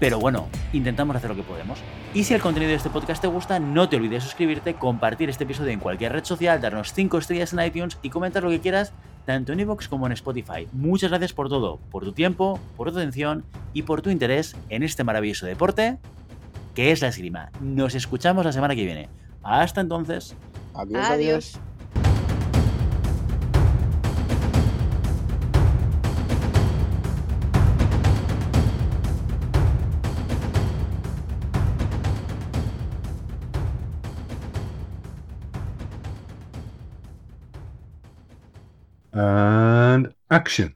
S1: pero bueno, intentamos hacer lo que podemos. Y si el contenido de este podcast te gusta, no te olvides de suscribirte, compartir este episodio en cualquier red social, darnos 5 estrellas en iTunes y comentar lo que quieras, tanto en iVoox como en Spotify. Muchas gracias por todo, por tu tiempo, por tu atención y por tu interés en este maravilloso deporte que es la esgrima. Nos escuchamos la semana que viene. Hasta entonces.
S3: Adiós, adiós.
S2: Adiós.
S6: And action.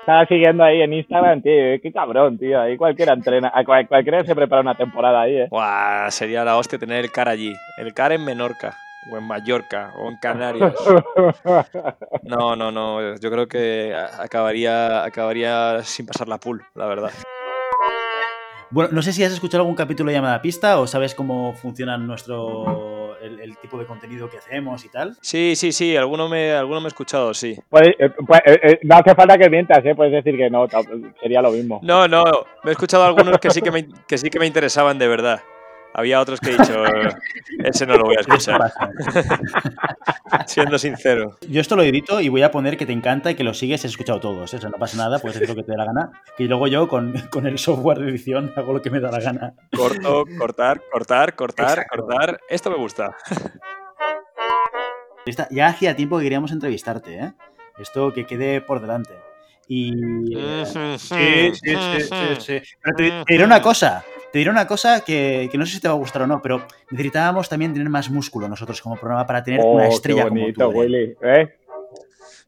S5: Estaba siguiendo ahí en Instagram, tío. Qué cabrón, tío. Ahí cualquiera entrena, a cual- cualquiera se prepara una temporada ahí, eh.
S4: Buah, sería la hostia tener el CAR allí. El CAR en Menorca, o en Mallorca, o en Canarias. No, no, no. Yo creo que acabaría, acabaría sin pasar la pool, la verdad.
S1: Bueno, no sé si has escuchado algún capítulo de llamada pista o sabes cómo funciona nuestro el, el tipo de contenido que hacemos y tal.
S4: Sí, sí, sí. Alguno me, alguno me he escuchado, sí.
S5: Puede- eh, pues, eh, eh, no hace falta que mientas, ¿eh? Puedes decir que no, sería lo mismo.
S4: No, no. Me he escuchado algunos que sí que me, que sí que me interesaban de verdad. Había otros que he dicho, "Eh, ese no lo voy a escuchar, siendo sincero.
S1: Yo esto lo edito y voy a poner que te encanta y que lo sigues y has escuchado todos. ¿eh? Eso no pasa nada, puedes hacer lo que te dé la gana. Que luego yo con, con el software de edición hago lo que me da la gana.
S4: Corto, cortar, cortar, cortar,
S1: Exacto.
S4: cortar. Esto me gusta.
S1: Esta- Ya hacía tiempo que queríamos entrevistarte, ¿eh? Esto que quede por delante. Y. eh, Sí, sí, sí, sí, sí. Pero te, te diré una cosa. Te diré una cosa que, que no sé si te va a gustar o no, pero necesitábamos también tener más músculo nosotros como programa para tener
S5: Oh,
S1: una
S5: qué
S1: estrella
S5: bonito,
S1: como tú. ¿eh?
S5: Willy. ¿eh?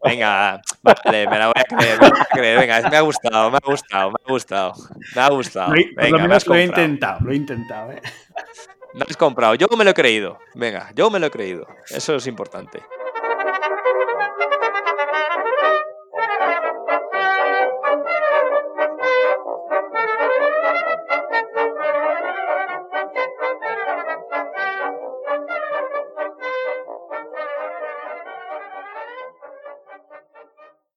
S4: Venga, vale, me la voy a creer, me la voy a creer. Venga, me ha gustado, me ha gustado, me ha gustado. Me ha gustado.
S1: Lo he- por
S4: Venga,
S1: lo
S4: me
S1: menos
S4: has
S1: lo he
S4: comprado.
S1: intentado, lo he intentado, ¿eh?
S4: Me has comprado. Yo me lo he creído. Venga, yo me lo he creído. Eso es importante.